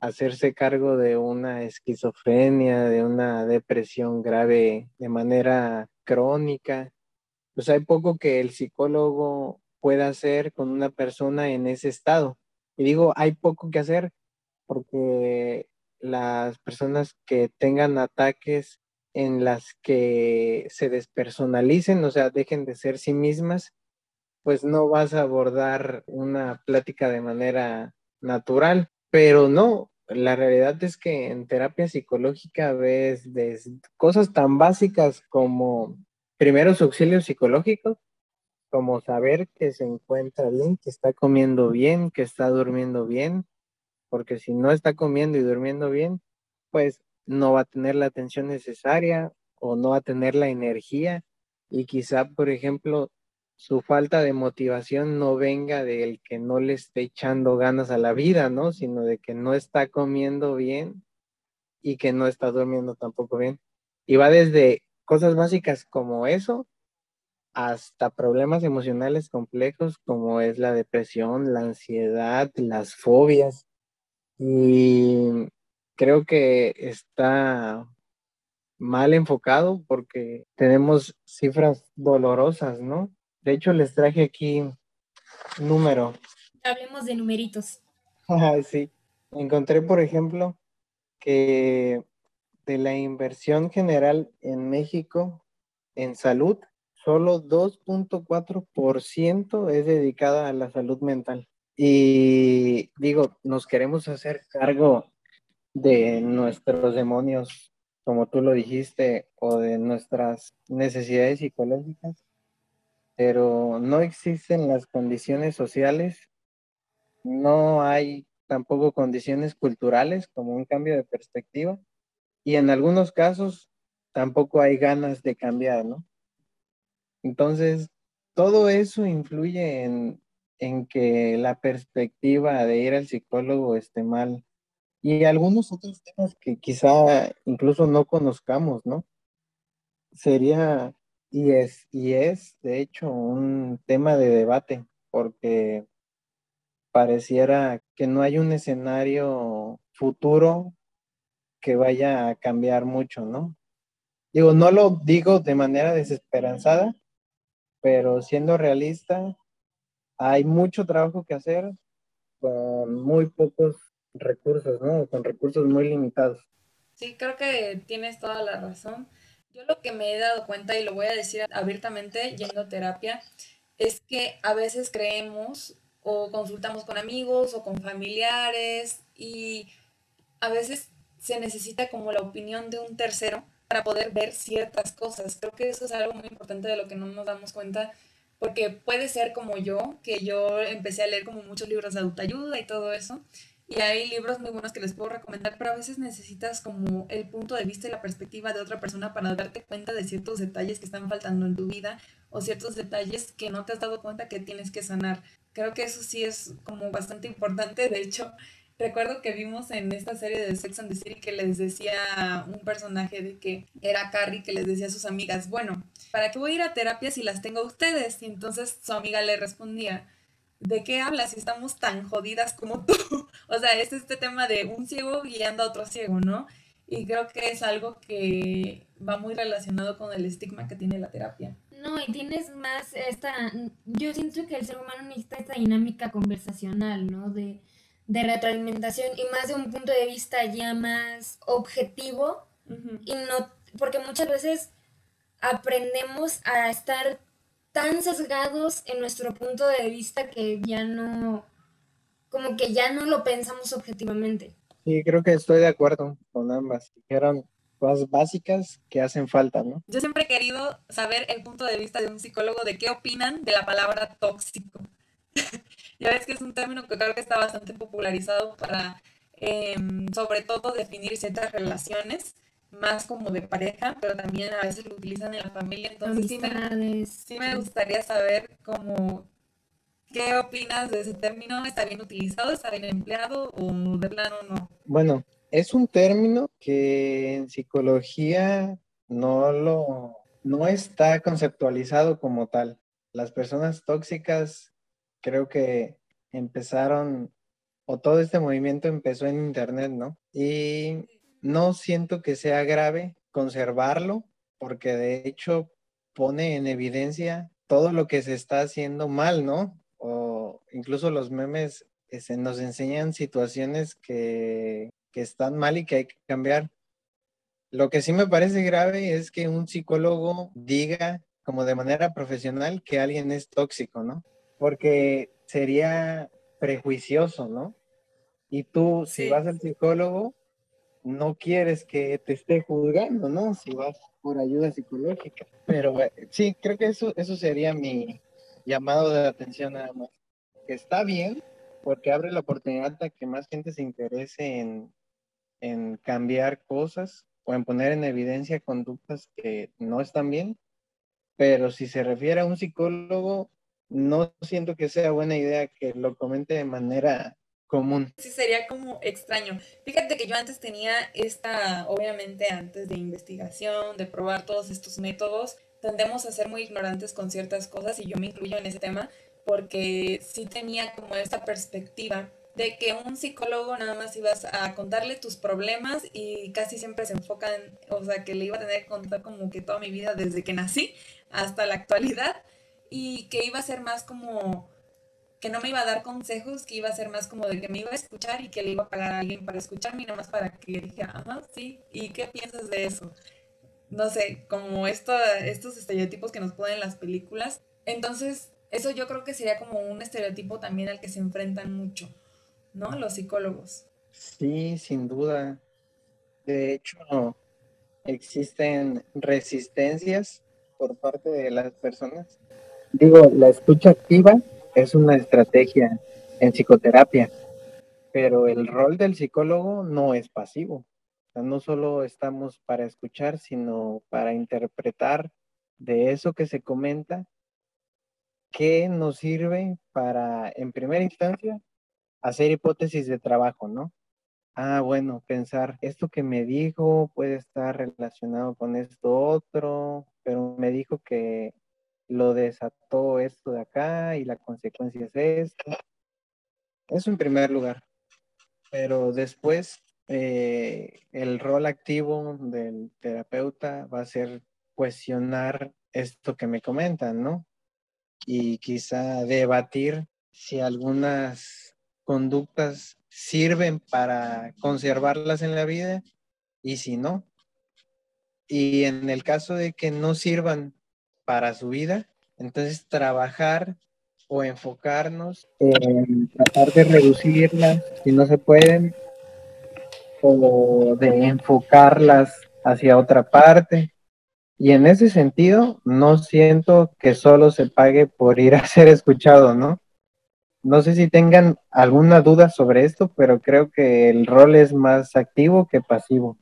E: Hacerse cargo de una esquizofrenia, de una depresión grave de manera crónica, pues hay poco que el psicólogo pueda hacer con una persona en ese estado. Y digo, hay poco que hacer porque las personas que tengan ataques en las que se despersonalicen, o sea, dejen de ser sí mismas, pues no vas a abordar una plática de manera natural. Pero no, la realidad es que en terapia psicológica ves cosas tan básicas como primeros auxilios psicológicos, como saber que se encuentra bien, que está comiendo bien, que está durmiendo bien, porque si no está comiendo y durmiendo bien, pues no va a tener la atención necesaria o no va a tener la energía y quizá, por ejemplo, su falta de motivación no venga del que no le esté echando ganas a la vida, ¿no? Sino de que no está comiendo bien y que no está durmiendo tampoco bien. Y va desde cosas básicas como eso hasta problemas emocionales complejos como es la depresión, la ansiedad, las fobias. Y creo que está mal enfocado porque tenemos cifras dolorosas, ¿no? De hecho, les traje aquí un número.
D: Hablemos de numeritos.
E: sí. Encontré, por ejemplo, que de la inversión general en México en salud, solo 2.4% es dedicada a la salud mental. Y digo, nos queremos hacer cargo de nuestros demonios, como tú lo dijiste, o de nuestras necesidades psicológicas, pero no existen las condiciones sociales, no hay tampoco condiciones culturales como un cambio de perspectiva y en algunos casos tampoco hay ganas de cambiar, ¿no? Entonces, todo eso influye en, que la perspectiva de ir al psicólogo esté mal. Y algunos otros temas que quizá incluso no conozcamos, ¿no? Sería, y es, y es de hecho un tema de debate, porque pareciera que no hay un escenario futuro que vaya a cambiar mucho, ¿no? Digo, no lo digo de manera desesperanzada, pero siendo realista, hay mucho trabajo que hacer con muy pocos recursos, ¿no? Con recursos muy limitados.
C: Sí, creo que tienes toda la razón. Yo lo que me he dado cuenta, y lo voy a decir abiertamente yendo a terapia, es que a veces creemos o consultamos con amigos o con familiares y a veces se necesita como la opinión de un tercero para poder ver ciertas cosas. Creo que eso es algo muy importante de lo que no nos damos cuenta, porque puede ser como yo, que yo empecé a leer como muchos libros de autoayuda y todo eso, y hay libros muy buenos que les puedo recomendar, pero a veces necesitas como el punto de vista y la perspectiva de otra persona para darte cuenta de ciertos detalles que están faltando en tu vida o ciertos detalles que no te has dado cuenta que tienes que sanar. Creo que eso sí es como bastante importante. De hecho, Recuerdo que vimos en esta serie de Sex and the City que les decía un personaje de que era Carrie que les decía a sus amigas, bueno, ¿para qué voy a ir a terapia si las tengo ustedes? Y entonces su amiga le respondía, ¿de qué hablas si estamos tan jodidas como tú? o sea, es este tema de un ciego guiando a otro ciego, ¿no? Y creo que es algo que va muy relacionado con el estigma que tiene la terapia.
D: No, y tienes más esta, yo siento que el ser humano necesita esta dinámica conversacional, ¿no? De de retroalimentación y más de un punto de vista ya más objetivo y no porque muchas veces aprendemos a estar tan sesgados en nuestro punto de vista que ya no como que ya no lo pensamos objetivamente.
E: Sí, creo que estoy de acuerdo con ambas. Dijeron cosas básicas que hacen falta, ¿no?
C: Yo siempre he querido saber el punto de vista de un psicólogo de qué opinan de la palabra tóxico. Ya ves que es un término que creo que está bastante popularizado para, em, sobre todo, definir ciertas relaciones, más como de pareja, pero también a veces lo utilizan en la familia. Entonces, sí me, sí me, gustaría saber cómo, qué opinas de ese término. ¿Está bien utilizado? ¿Está bien empleado? ¿O de plano no?
E: Bueno, es un término que en psicología no lo no está conceptualizado como tal. Las personas tóxicas creo que empezaron, o todo este movimiento empezó en Internet, ¿no? Y no siento que sea grave conservarlo, porque de hecho pone en evidencia todo lo que se está haciendo mal, ¿no? O incluso los memes se este, nos enseñan situaciones que, que están mal y que hay que cambiar. Lo que sí me parece grave es que un psicólogo diga como de manera profesional que alguien es tóxico, ¿no? porque sería prejuicioso, ¿no? Y tú, si vas al psicólogo, no quieres que te esté juzgando, ¿no? Si vas por ayuda psicológica. Pero eh, sí, creo que eso, eso sería mi, llamado de atención nada más. Que está bien porque abre la oportunidad a que más gente se interese en, en cambiar cosas o en poner en evidencia conductas que no están bien. Pero si se refiere a un psicólogo, no siento que sea buena idea que lo comente de manera común.
C: Sí, sería como extraño. Fíjate que yo antes tenía esta, obviamente antes de investigación, de probar todos estos métodos, tendemos a ser muy ignorantes con ciertas cosas y yo me incluyo en ese tema porque sí tenía como esta perspectiva de que un psicólogo nada más ibas a contarle tus problemas y casi siempre se enfocan, o sea, que le iba a tener que contar como que toda mi vida desde que nací hasta la actualidad y que iba a ser más como que no me iba a dar consejos, que iba a ser más como de que me iba a escuchar y que le iba a pagar a alguien para escucharme y nada más para que dijera, ajá, sí, ¿y qué piensas de eso? No sé, como esto, estos estereotipos que nos ponen las películas. Entonces, eso yo creo que sería como un estereotipo también al que se enfrentan mucho, ¿no? Los psicólogos.
E: Sí, sin duda. De hecho, existen resistencias por parte de las personas. Digo, la escucha activa es una estrategia en psicoterapia, pero el rol del psicólogo no es pasivo. no solo estamos para escuchar, sino para interpretar de eso que se comenta, qué nos sirve para, en primera instancia, hacer hipótesis de trabajo, ¿no? Ah, bueno, pensar, esto que me dijo puede estar relacionado con esto otro, pero me dijo que lo desató esto de acá y la consecuencia es esto. Eso en primer lugar. Pero después eh, el rol activo del terapeuta va a ser cuestionar esto que me comentan, ¿no? Y quizá debatir si algunas conductas sirven para conservarlas en la vida y si no. Y en el caso de que no sirvan para su vida. Entonces, trabajar o enfocarnos en tratar de reducirlas si no se pueden, o de enfocarlas hacia otra parte. Y en ese sentido, no siento que solo se pague por ir a ser escuchado, ¿no? No sé si tengan alguna duda sobre esto, pero creo que el rol es más activo que pasivo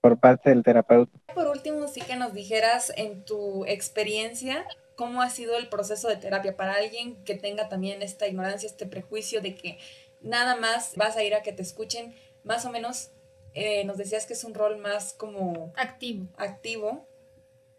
E: por parte del terapeuta.
C: Por último, sí que nos dijeras en tu experiencia cómo ha sido el proceso de terapia para alguien que tenga también esta ignorancia, este prejuicio de que nada más vas a ir a que te escuchen, más o menos eh, nos decías que es un rol más como
D: activo.
C: activo,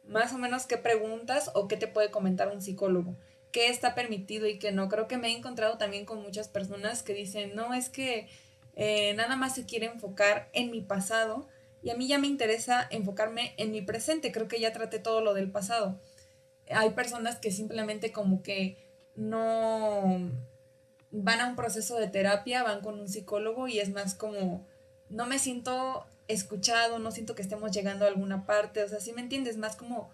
C: más o menos qué preguntas o qué te puede comentar un psicólogo, qué está permitido y qué no. Creo que me he encontrado también con muchas personas que dicen, no, es que eh, nada más se quiere enfocar en mi pasado y a mí ya me interesa enfocarme en mi presente, creo que ya traté todo lo del pasado. Hay personas que simplemente como que no van a un proceso de terapia, van con un psicólogo y es más como, no me siento escuchado, no siento que estemos llegando a alguna parte, o sea, si me entiendes, más como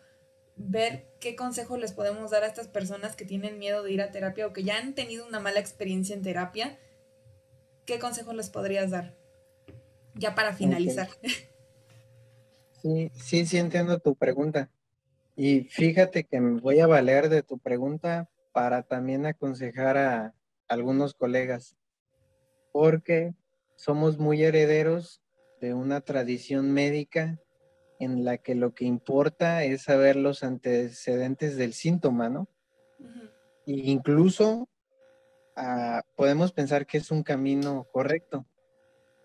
C: ver qué consejos les podemos dar a estas personas que tienen miedo de ir a terapia o que ya han tenido una mala experiencia en terapia, ¿qué consejos les podrías dar? Ya para finalizar.
E: Sí, sí, sí entiendo tu pregunta. Y fíjate que me voy a valer de tu pregunta para también aconsejar a algunos colegas, porque somos muy herederos de una tradición médica en la que lo que importa es saber los antecedentes del síntoma, ¿no? E incluso ah, podemos pensar que es un camino correcto,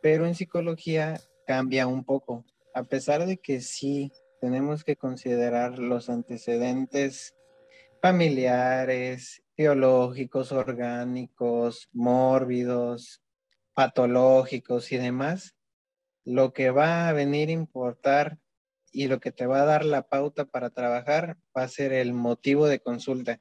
E: pero en psicología cambia un poco a pesar de que sí tenemos que considerar los antecedentes familiares, biológicos, orgánicos, mórbidos, patológicos y demás, lo que va a venir a importar y lo que te va a dar la pauta para trabajar va a ser el motivo de consulta.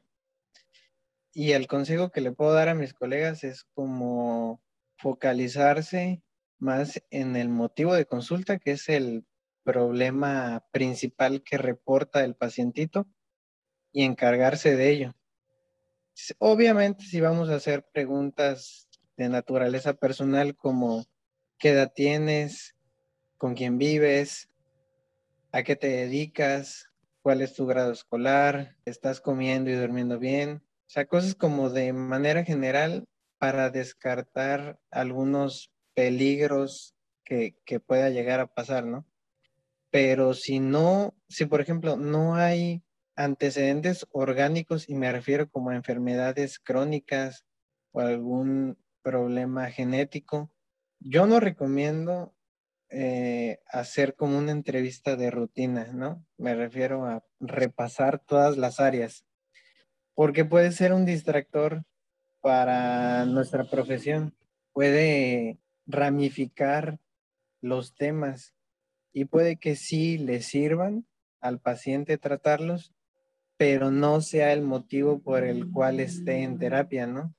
E: Y el consejo que le puedo dar a mis colegas es como focalizarse más en el motivo de consulta, que es el problema principal que reporta el pacientito, y encargarse de ello. Obviamente, si vamos a hacer preguntas de naturaleza personal como qué edad tienes, con quién vives, a qué te dedicas, cuál es tu grado escolar, estás comiendo y durmiendo bien, O sea, cosas como de manera general para descartar algunos peligros que, pueda llegar a pasar, ¿no? Pero si no, si por ejemplo no hay antecedentes orgánicos, y me refiero como a enfermedades crónicas o algún problema genético, yo no recomiendo eh, hacer como una entrevista de rutina, ¿no? Me refiero a repasar todas las áreas, porque puede ser un distractor para nuestra profesión, puede ramificar los temas y puede que sí le sirvan al paciente tratarlos, pero no sea el motivo por el cual esté en terapia, ¿no?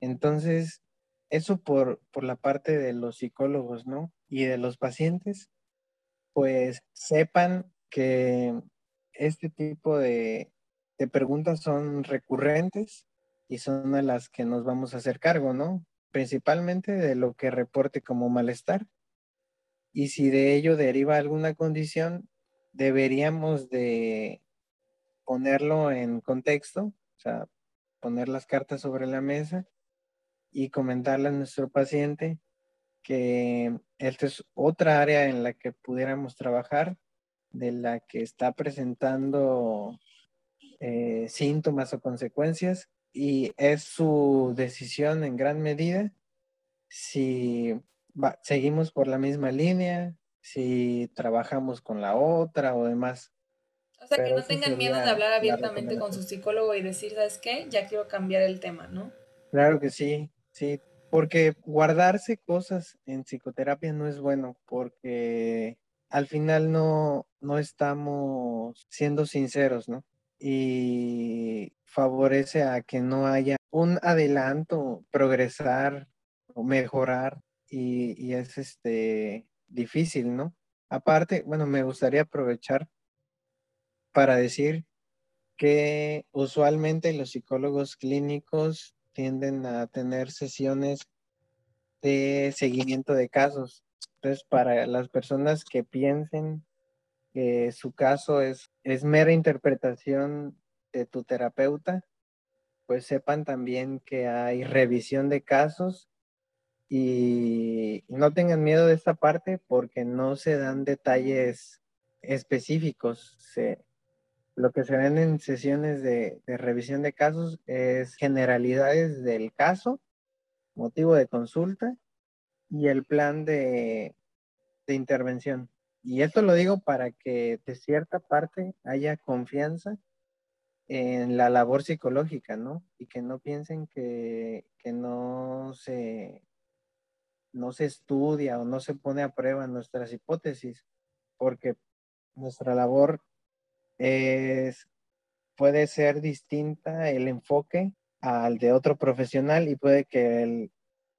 E: Entonces, eso por, por la parte de los psicólogos, ¿no? Y de los pacientes, pues sepan que este tipo de, de preguntas son recurrentes y son a las que nos vamos a hacer cargo, ¿no? Principalmente de lo que reporte como malestar. Y si de ello deriva alguna condición, deberíamos de ponerlo en contexto, o sea, poner las cartas sobre la mesa y comentarle a nuestro paciente que esta es otra área en la que pudiéramos trabajar, de la que está presentando eh, síntomas o consecuencias y es su decisión en gran medida si seguimos por la misma línea, si trabajamos con la otra o demás.
C: O sea, que no tengan miedo de hablar abiertamente con su psicólogo y decir, ¿sabes qué? Ya quiero cambiar el tema, ¿no?
E: Claro que sí, sí, porque guardarse cosas en psicoterapia no es bueno, porque al final no, no estamos siendo sinceros, ¿no? Y favorece a que no haya un adelanto, progresar o mejorar y, y es este difícil, ¿no? Aparte, bueno, me gustaría aprovechar para decir que usualmente los psicólogos clínicos tienden a tener sesiones de seguimiento de casos. Entonces, para las personas que piensen que su caso es, es mera interpretación de tu terapeuta, pues sepan también que hay revisión de casos y no tengan miedo de esta parte porque no se dan detalles específicos. Lo que se ven en sesiones de, revisión de casos es generalidades del caso, motivo de consulta y el plan de, de intervención. Y esto lo digo para que de cierta parte haya confianza en la labor psicológica, ¿no? Y que no piensen que, que no se no se estudia o no se pone a prueba nuestras hipótesis, porque nuestra labor es, puede ser distinta el enfoque al de otro profesional y puede que el,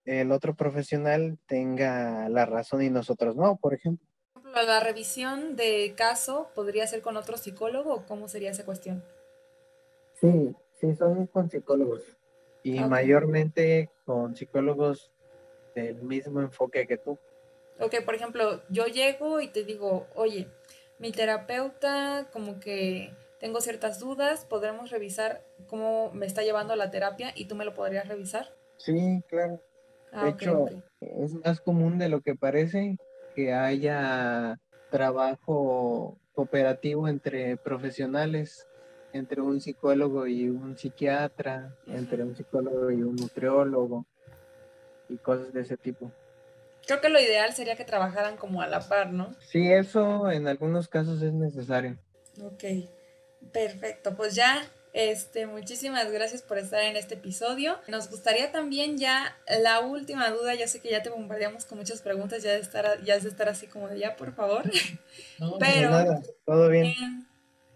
E: el otro profesional tenga la razón y nosotros no, por ejemplo.
C: ¿La revisión de caso podría ser con otro psicólogo cómo sería esa cuestión?
E: Sí, sí, son con psicólogos y mayormente con psicólogos del mismo enfoque que tú.
C: Ok, por ejemplo, yo llego y te digo, oye, mi terapeuta como que tengo ciertas dudas, podremos revisar cómo me está llevando la terapia y tú me lo podrías revisar.
E: Sí, claro. Ah, de hecho, es más común de lo que parece que haya trabajo cooperativo entre profesionales, entre un psicólogo y un psiquiatra, entre un psicólogo y un nutriólogo y cosas de ese tipo.
C: Creo que lo ideal sería que trabajaran como a la par, ¿no?
E: Sí, eso en algunos casos es necesario.
C: Ok, perfecto. Pues ya, este, muchísimas gracias por estar en este episodio. Nos gustaría también ya la última duda, ya sé que ya te bombardeamos con muchas preguntas, ya de estar, ya es de estar así como de ya, por favor. Pero
E: nada, todo bien.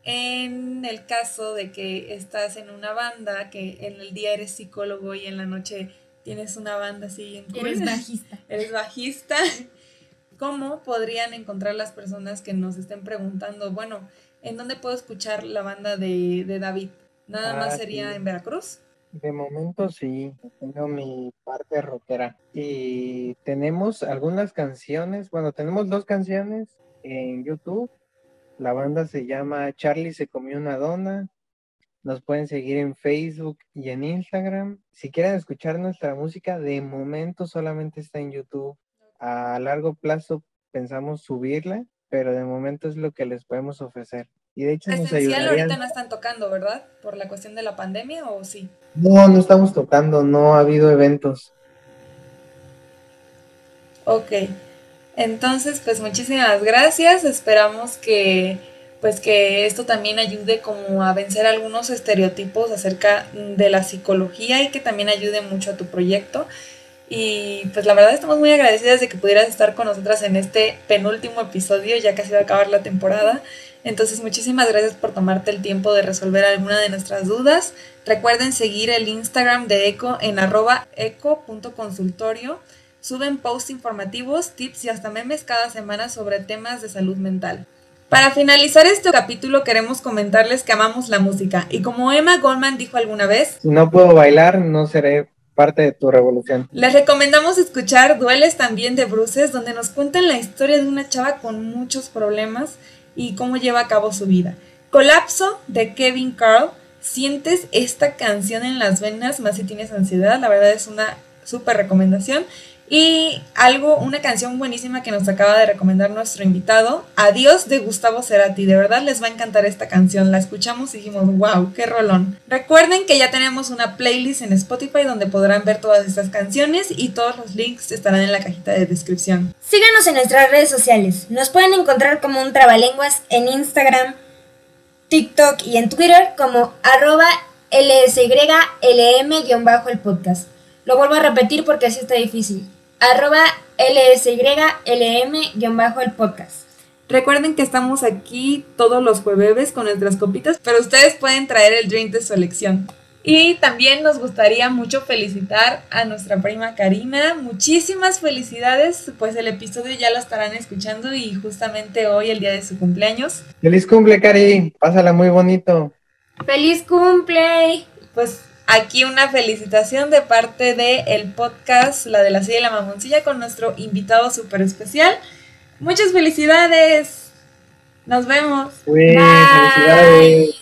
C: En el caso de que estás en una banda, que en el día eres psicólogo y en la noche tienes una banda así en
D: Eres bajista.
C: Eres bajista. ¿Cómo podrían encontrar las personas que nos estén preguntando, bueno, ¿en dónde puedo escuchar la banda de, David? ¿Nada más ah, sería en Veracruz?
E: De momento sí, tengo mi parte rockera. Y tenemos algunas canciones, bueno, tenemos dos canciones en YouTube. La banda se llama Charlie se comió una dona Nos pueden seguir en Facebook y en Instagram. Si quieren escuchar nuestra música, de momento solamente está en YouTube. A largo plazo pensamos subirla, pero de momento es lo que les podemos ofrecer. Y de hecho nos
C: Esencial ahorita no están tocando, ¿verdad? Por la cuestión de la pandemia o sí.
E: No, no estamos tocando, no ha habido eventos.
C: Ok. Entonces, pues muchísimas gracias. Esperamos que pues que esto también ayude como a vencer algunos estereotipos acerca de la psicología y que también ayude mucho a tu proyecto. Y pues la verdad estamos muy agradecidas de que pudieras estar con nosotras en este penúltimo episodio, ya casi va a acabar la temporada. Entonces muchísimas gracias por tomarte el tiempo de resolver alguna de nuestras dudas. Recuerden seguir el Instagram de ECO en arroba eco.consultorio. Suben posts informativos, tips y hasta memes cada semana sobre temas de salud mental. Para finalizar este capítulo queremos comentarles que amamos la música y como Emma Goldman dijo alguna vez,
E: Si no puedo bailar, no seré parte de tu revolución.
C: les recomendamos escuchar Dueles también de Bruces, donde nos cuentan la historia de una chava con muchos problemas y cómo lleva a cabo su vida. Colapso de Kevin Carl. Sientes esta canción en las venas, más si tienes ansiedad, la verdad es una súper recomendación. Y algo, una canción buenísima que nos acaba de recomendar nuestro invitado, Adiós de Gustavo Cerati. De verdad les va a encantar esta canción. La escuchamos y dijimos, wow, qué rolón. Recuerden que ya tenemos una playlist en Spotify donde podrán ver todas estas canciones y todos los links estarán en la cajita de descripción.
D: Síganos en nuestras redes sociales. Nos pueden encontrar como un trabalenguas en Instagram, TikTok y en Twitter como arroba lsylm-el podcast. Lo vuelvo a repetir porque así está difícil. Arroba lsylm-el podcast.
C: Recuerden que estamos aquí todos los jueves con nuestras copitas, pero ustedes pueden traer el drink de su elección. Y también nos gustaría mucho felicitar a nuestra prima Karina. Muchísimas felicidades, pues el episodio ya lo estarán escuchando y justamente hoy, el día de su cumpleaños.
E: Feliz cumple, Cari. Pásala muy bonito.
D: ¡Feliz cumple!
C: Pues aquí una felicitación de parte de el podcast La de la Silla y la Mamoncilla con nuestro invitado súper especial. Muchas felicidades. Nos vemos.
E: Uy,
D: Bye.
E: felicidades.